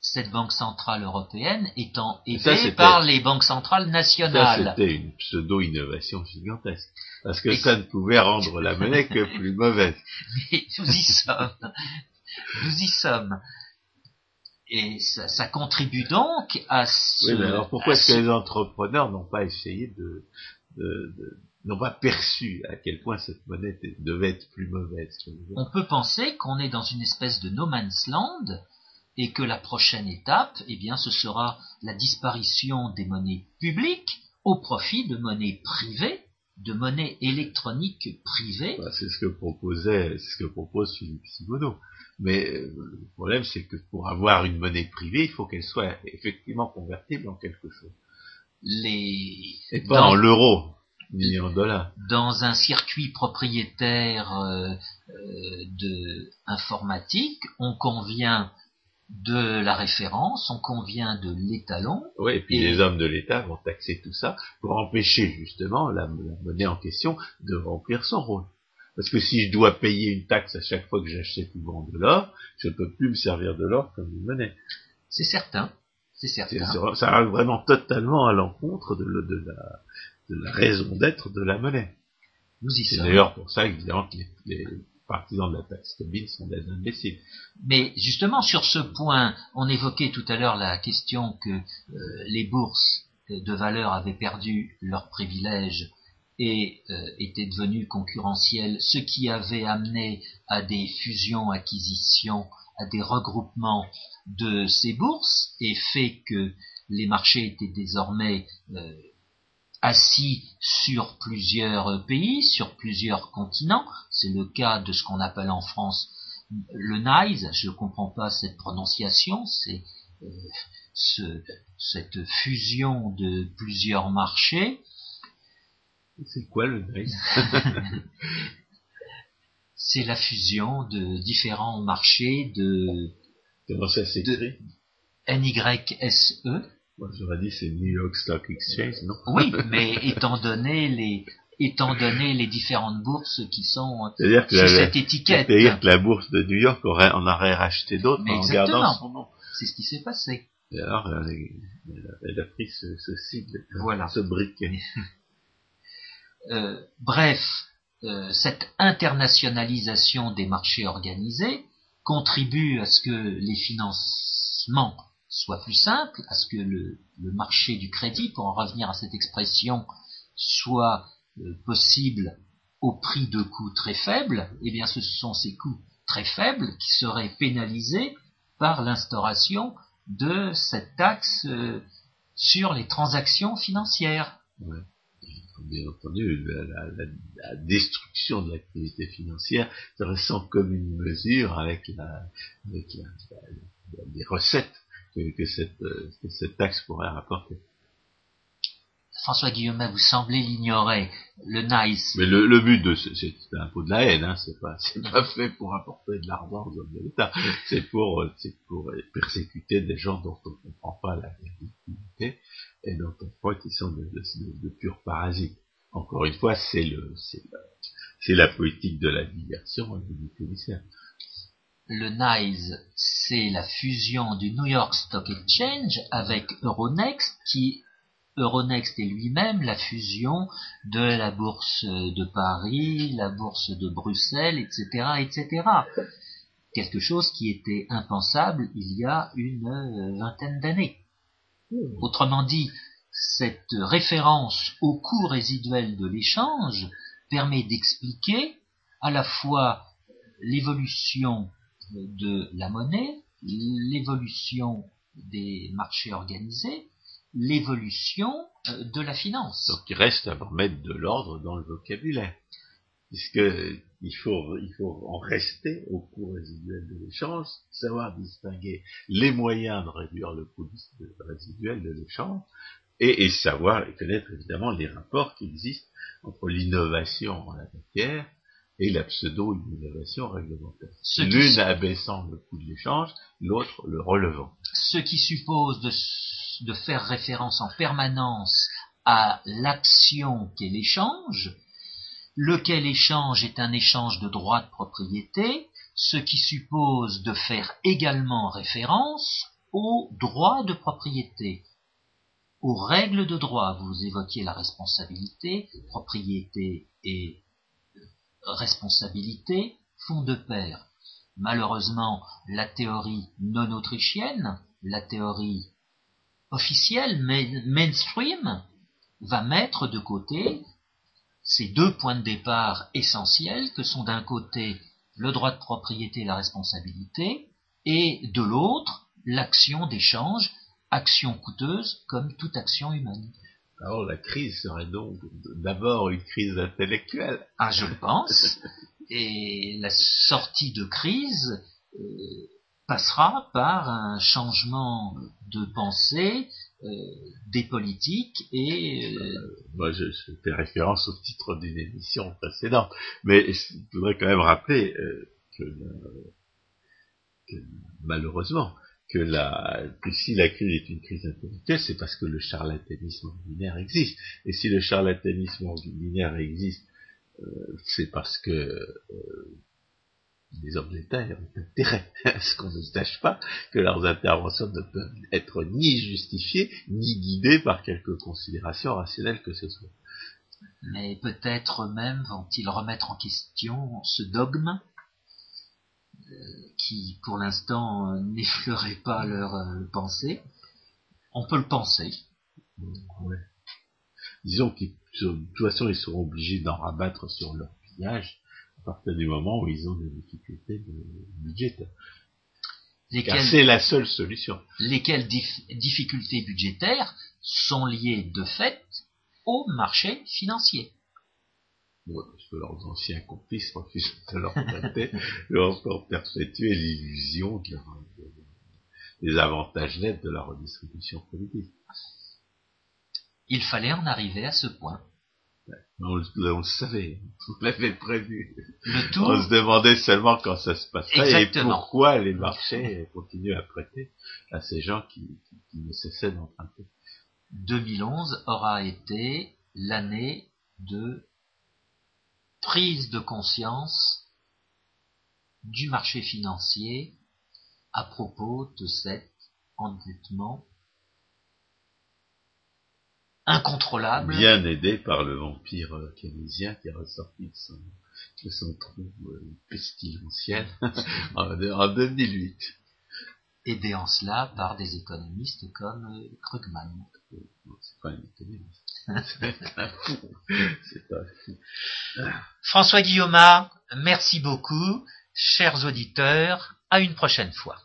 cette banque centrale européenne étant aidée par les banques centrales nationales. C'était une pseudo-innovation gigantesque, parce que ça ne pouvait rendre la monnaie que plus mauvaise. Mais nous y sommes. Nous y sommes. Et ça, ça contribue donc à ce... Oui, mais alors pourquoi est-ce que les entrepreneurs n'ont pas essayé de... de, de n'ont pas perçu à quel point cette monnaie devait être plus mauvaise. On peut penser qu'on est dans une espèce de no man's land et que la prochaine étape, eh bien, ce sera la disparition des monnaies publiques au profit de monnaies privées, de monnaies électroniques privées. Bah, c'est ce que proposait, c'est ce que propose Philippe Simoneau. Mais euh, le problème, c'est que pour avoir une monnaie privée, il faut qu'elle soit effectivement convertible en quelque chose. Les... Et pas en l'euro, ni en dollars. Dans un circuit propriétaire euh, euh, de informatique, on convient de la référence, on convient de l'étalon. Oui, et puis les hommes de l'État vont taxer tout ça pour empêcher justement la, monnaie en question de remplir son rôle. Parce que si je dois payer une taxe à chaque fois que j'achète ou vends de l'or, je ne peux plus me servir de l'or comme une monnaie. C'est certain, c'est certain. Ça va vraiment totalement à l'encontre de, la, raison d'être de la monnaie. C'est d'ailleurs pour ça évidemment que les, partisans de la taxe Tobin sont des imbéciles. Mais justement, sur ce point, on évoquait tout à l'heure la question que euh, les bourses de valeur avaient perdu leurs privilèges et euh, étaient devenues concurrentielles, ce qui avait amené à des fusions, acquisitions, à des regroupements de ces bourses et fait que les marchés étaient désormais euh, assis sur plusieurs pays, sur plusieurs continents. C'est le cas de ce qu'on appelle en France le NICE. Je ne comprends pas cette prononciation. C'est euh, cette fusion de plusieurs marchés. C'est quoi le NICE? C'est la fusion de différents marchés de. Comment ça s'écrit? NYSE moi, j'aurais dit c'est New York Stock Exchange, non? Oui, mais étant donné les étant donné les différentes bourses qui sont sur cette étiquette. C'est-à-dire que la bourse de New York aurait, en aurait racheté d'autres en gardant son nom. C'est ce qui s'est passé. Et alors, elle, a pris ce, ce sigle, voilà. ce briquet. euh, bref, euh, cette internationalisation des marchés organisés contribue à ce que les financements soit plus simple, à ce que le, marché du crédit, pour en revenir à cette expression, soit euh, possible au prix de coûts très faibles, eh bien ce sont ces coûts très faibles qui seraient pénalisés par l'instauration de cette taxe euh, sur les transactions financières. Bien entendu, la, destruction de l'activité financière serait sans commune mesure avec, la, avec les recettes que, cette, euh, cette taxe pourrait rapporter. François Guillaume, vous semblez l'ignorer. Le nice. Mais le, le but de c'est un peu de la haine, hein, c'est pas c'est pas fait pour apporter de l'argent aux hommes de l'État. C'est pour euh, c'est pour persécuter des gens dont on ne comprend pas la légitimité et dont on croit qu'ils sont de, de, de, purs parasites. Encore une fois, c'est le c'est la, c'est la politique de la diversion et du commissaire le NICE, c'est la fusion du New York Stock Exchange avec Euronext qui Euronext est lui-même la fusion de la bourse de Paris, la bourse de Bruxelles, etc., etc. Quelque chose qui était impensable il y a une euh, vingtaine d'années. Autrement dit, cette référence au coût résiduel de l'échange permet d'expliquer à la fois l'évolution de la monnaie, l'évolution des marchés organisés, l'évolution euh, de la finance. Donc il reste à remettre de l'ordre dans le vocabulaire. Puisqu'il faut, il faut en rester au coût résiduel de l'échange, savoir distinguer les moyens de réduire le coût résiduel de l'échange, et, et savoir et connaître évidemment les rapports qui existent entre l'innovation en la matière et la pseudo-innovation réglementaire. L'une abaissant le coût de l'échange, l'autre le relevant. Ce qui suppose de, de faire référence en permanence à l'action qu'est l'échange, lequel échange est un échange de droits de propriété, ce qui suppose de faire également référence aux droits de propriété, aux règles de droit. Vous évoquiez la responsabilité, propriété et responsabilité font de pair. Malheureusement, la théorie non autrichienne, la théorie officielle, mainstream, va mettre de côté ces deux points de départ essentiels que sont d'un côté le droit de propriété et la responsabilité, et de l'autre l'action d'échange, action coûteuse comme toute action humaine. Alors la crise serait donc d'abord une crise intellectuelle. Ah, je le pense. Et la sortie de crise euh, passera par un changement de pensée euh, des politiques et... Euh, moi, je, fais référence au titre d'une émission précédente, mais je voudrais quand même rappeler que, que malheureusement, que, la, si la crise est une crise intellectuelle, c'est parce que le charlatanisme ordinaire existe. Et si le charlatanisme ordinaire existe, euh, c'est parce que euh, les hommes d'État ont intérêt à ce qu'on ne sache pas que leurs interventions ne peuvent être ni justifiées, ni guidées par quelque considération rationnelle que ce soit. Mais peut-être même vont-ils remettre en question ce dogme qui pour l'instant euh, n'effleurait pas leur euh, pensée. On peut le penser. Disons que de toute façon ils seront obligés d'en rabattre sur leur pillage à partir du moment où ils ont des difficultés de budgétaires. c'est la seule solution. Lesquelles difficultés budgétaires sont liées de fait au marché financier parce que leurs anciens complices refusent de leur prêter, et encore perpétuer l'illusion des avantages nets de la redistribution politique. Il fallait en arriver à ce point. On, le savait, on l'avait prévu. On se demandait seulement quand ça se passerait et pourquoi les marchés continuent à prêter à ces gens qui, qui ne cessaient d'emprunter. 2011 aura été l'année de prise de conscience du marché financier à propos de cet endettement incontrôlable. Bien aidé par le vampire keynésien qui est ressorti de son, trou euh, pestilentiel en, 2008. Aidé en cela par des économistes comme euh, Krugman. C'est pas un économiste. François Guillaume, merci beaucoup. Chers auditeurs, à une prochaine fois.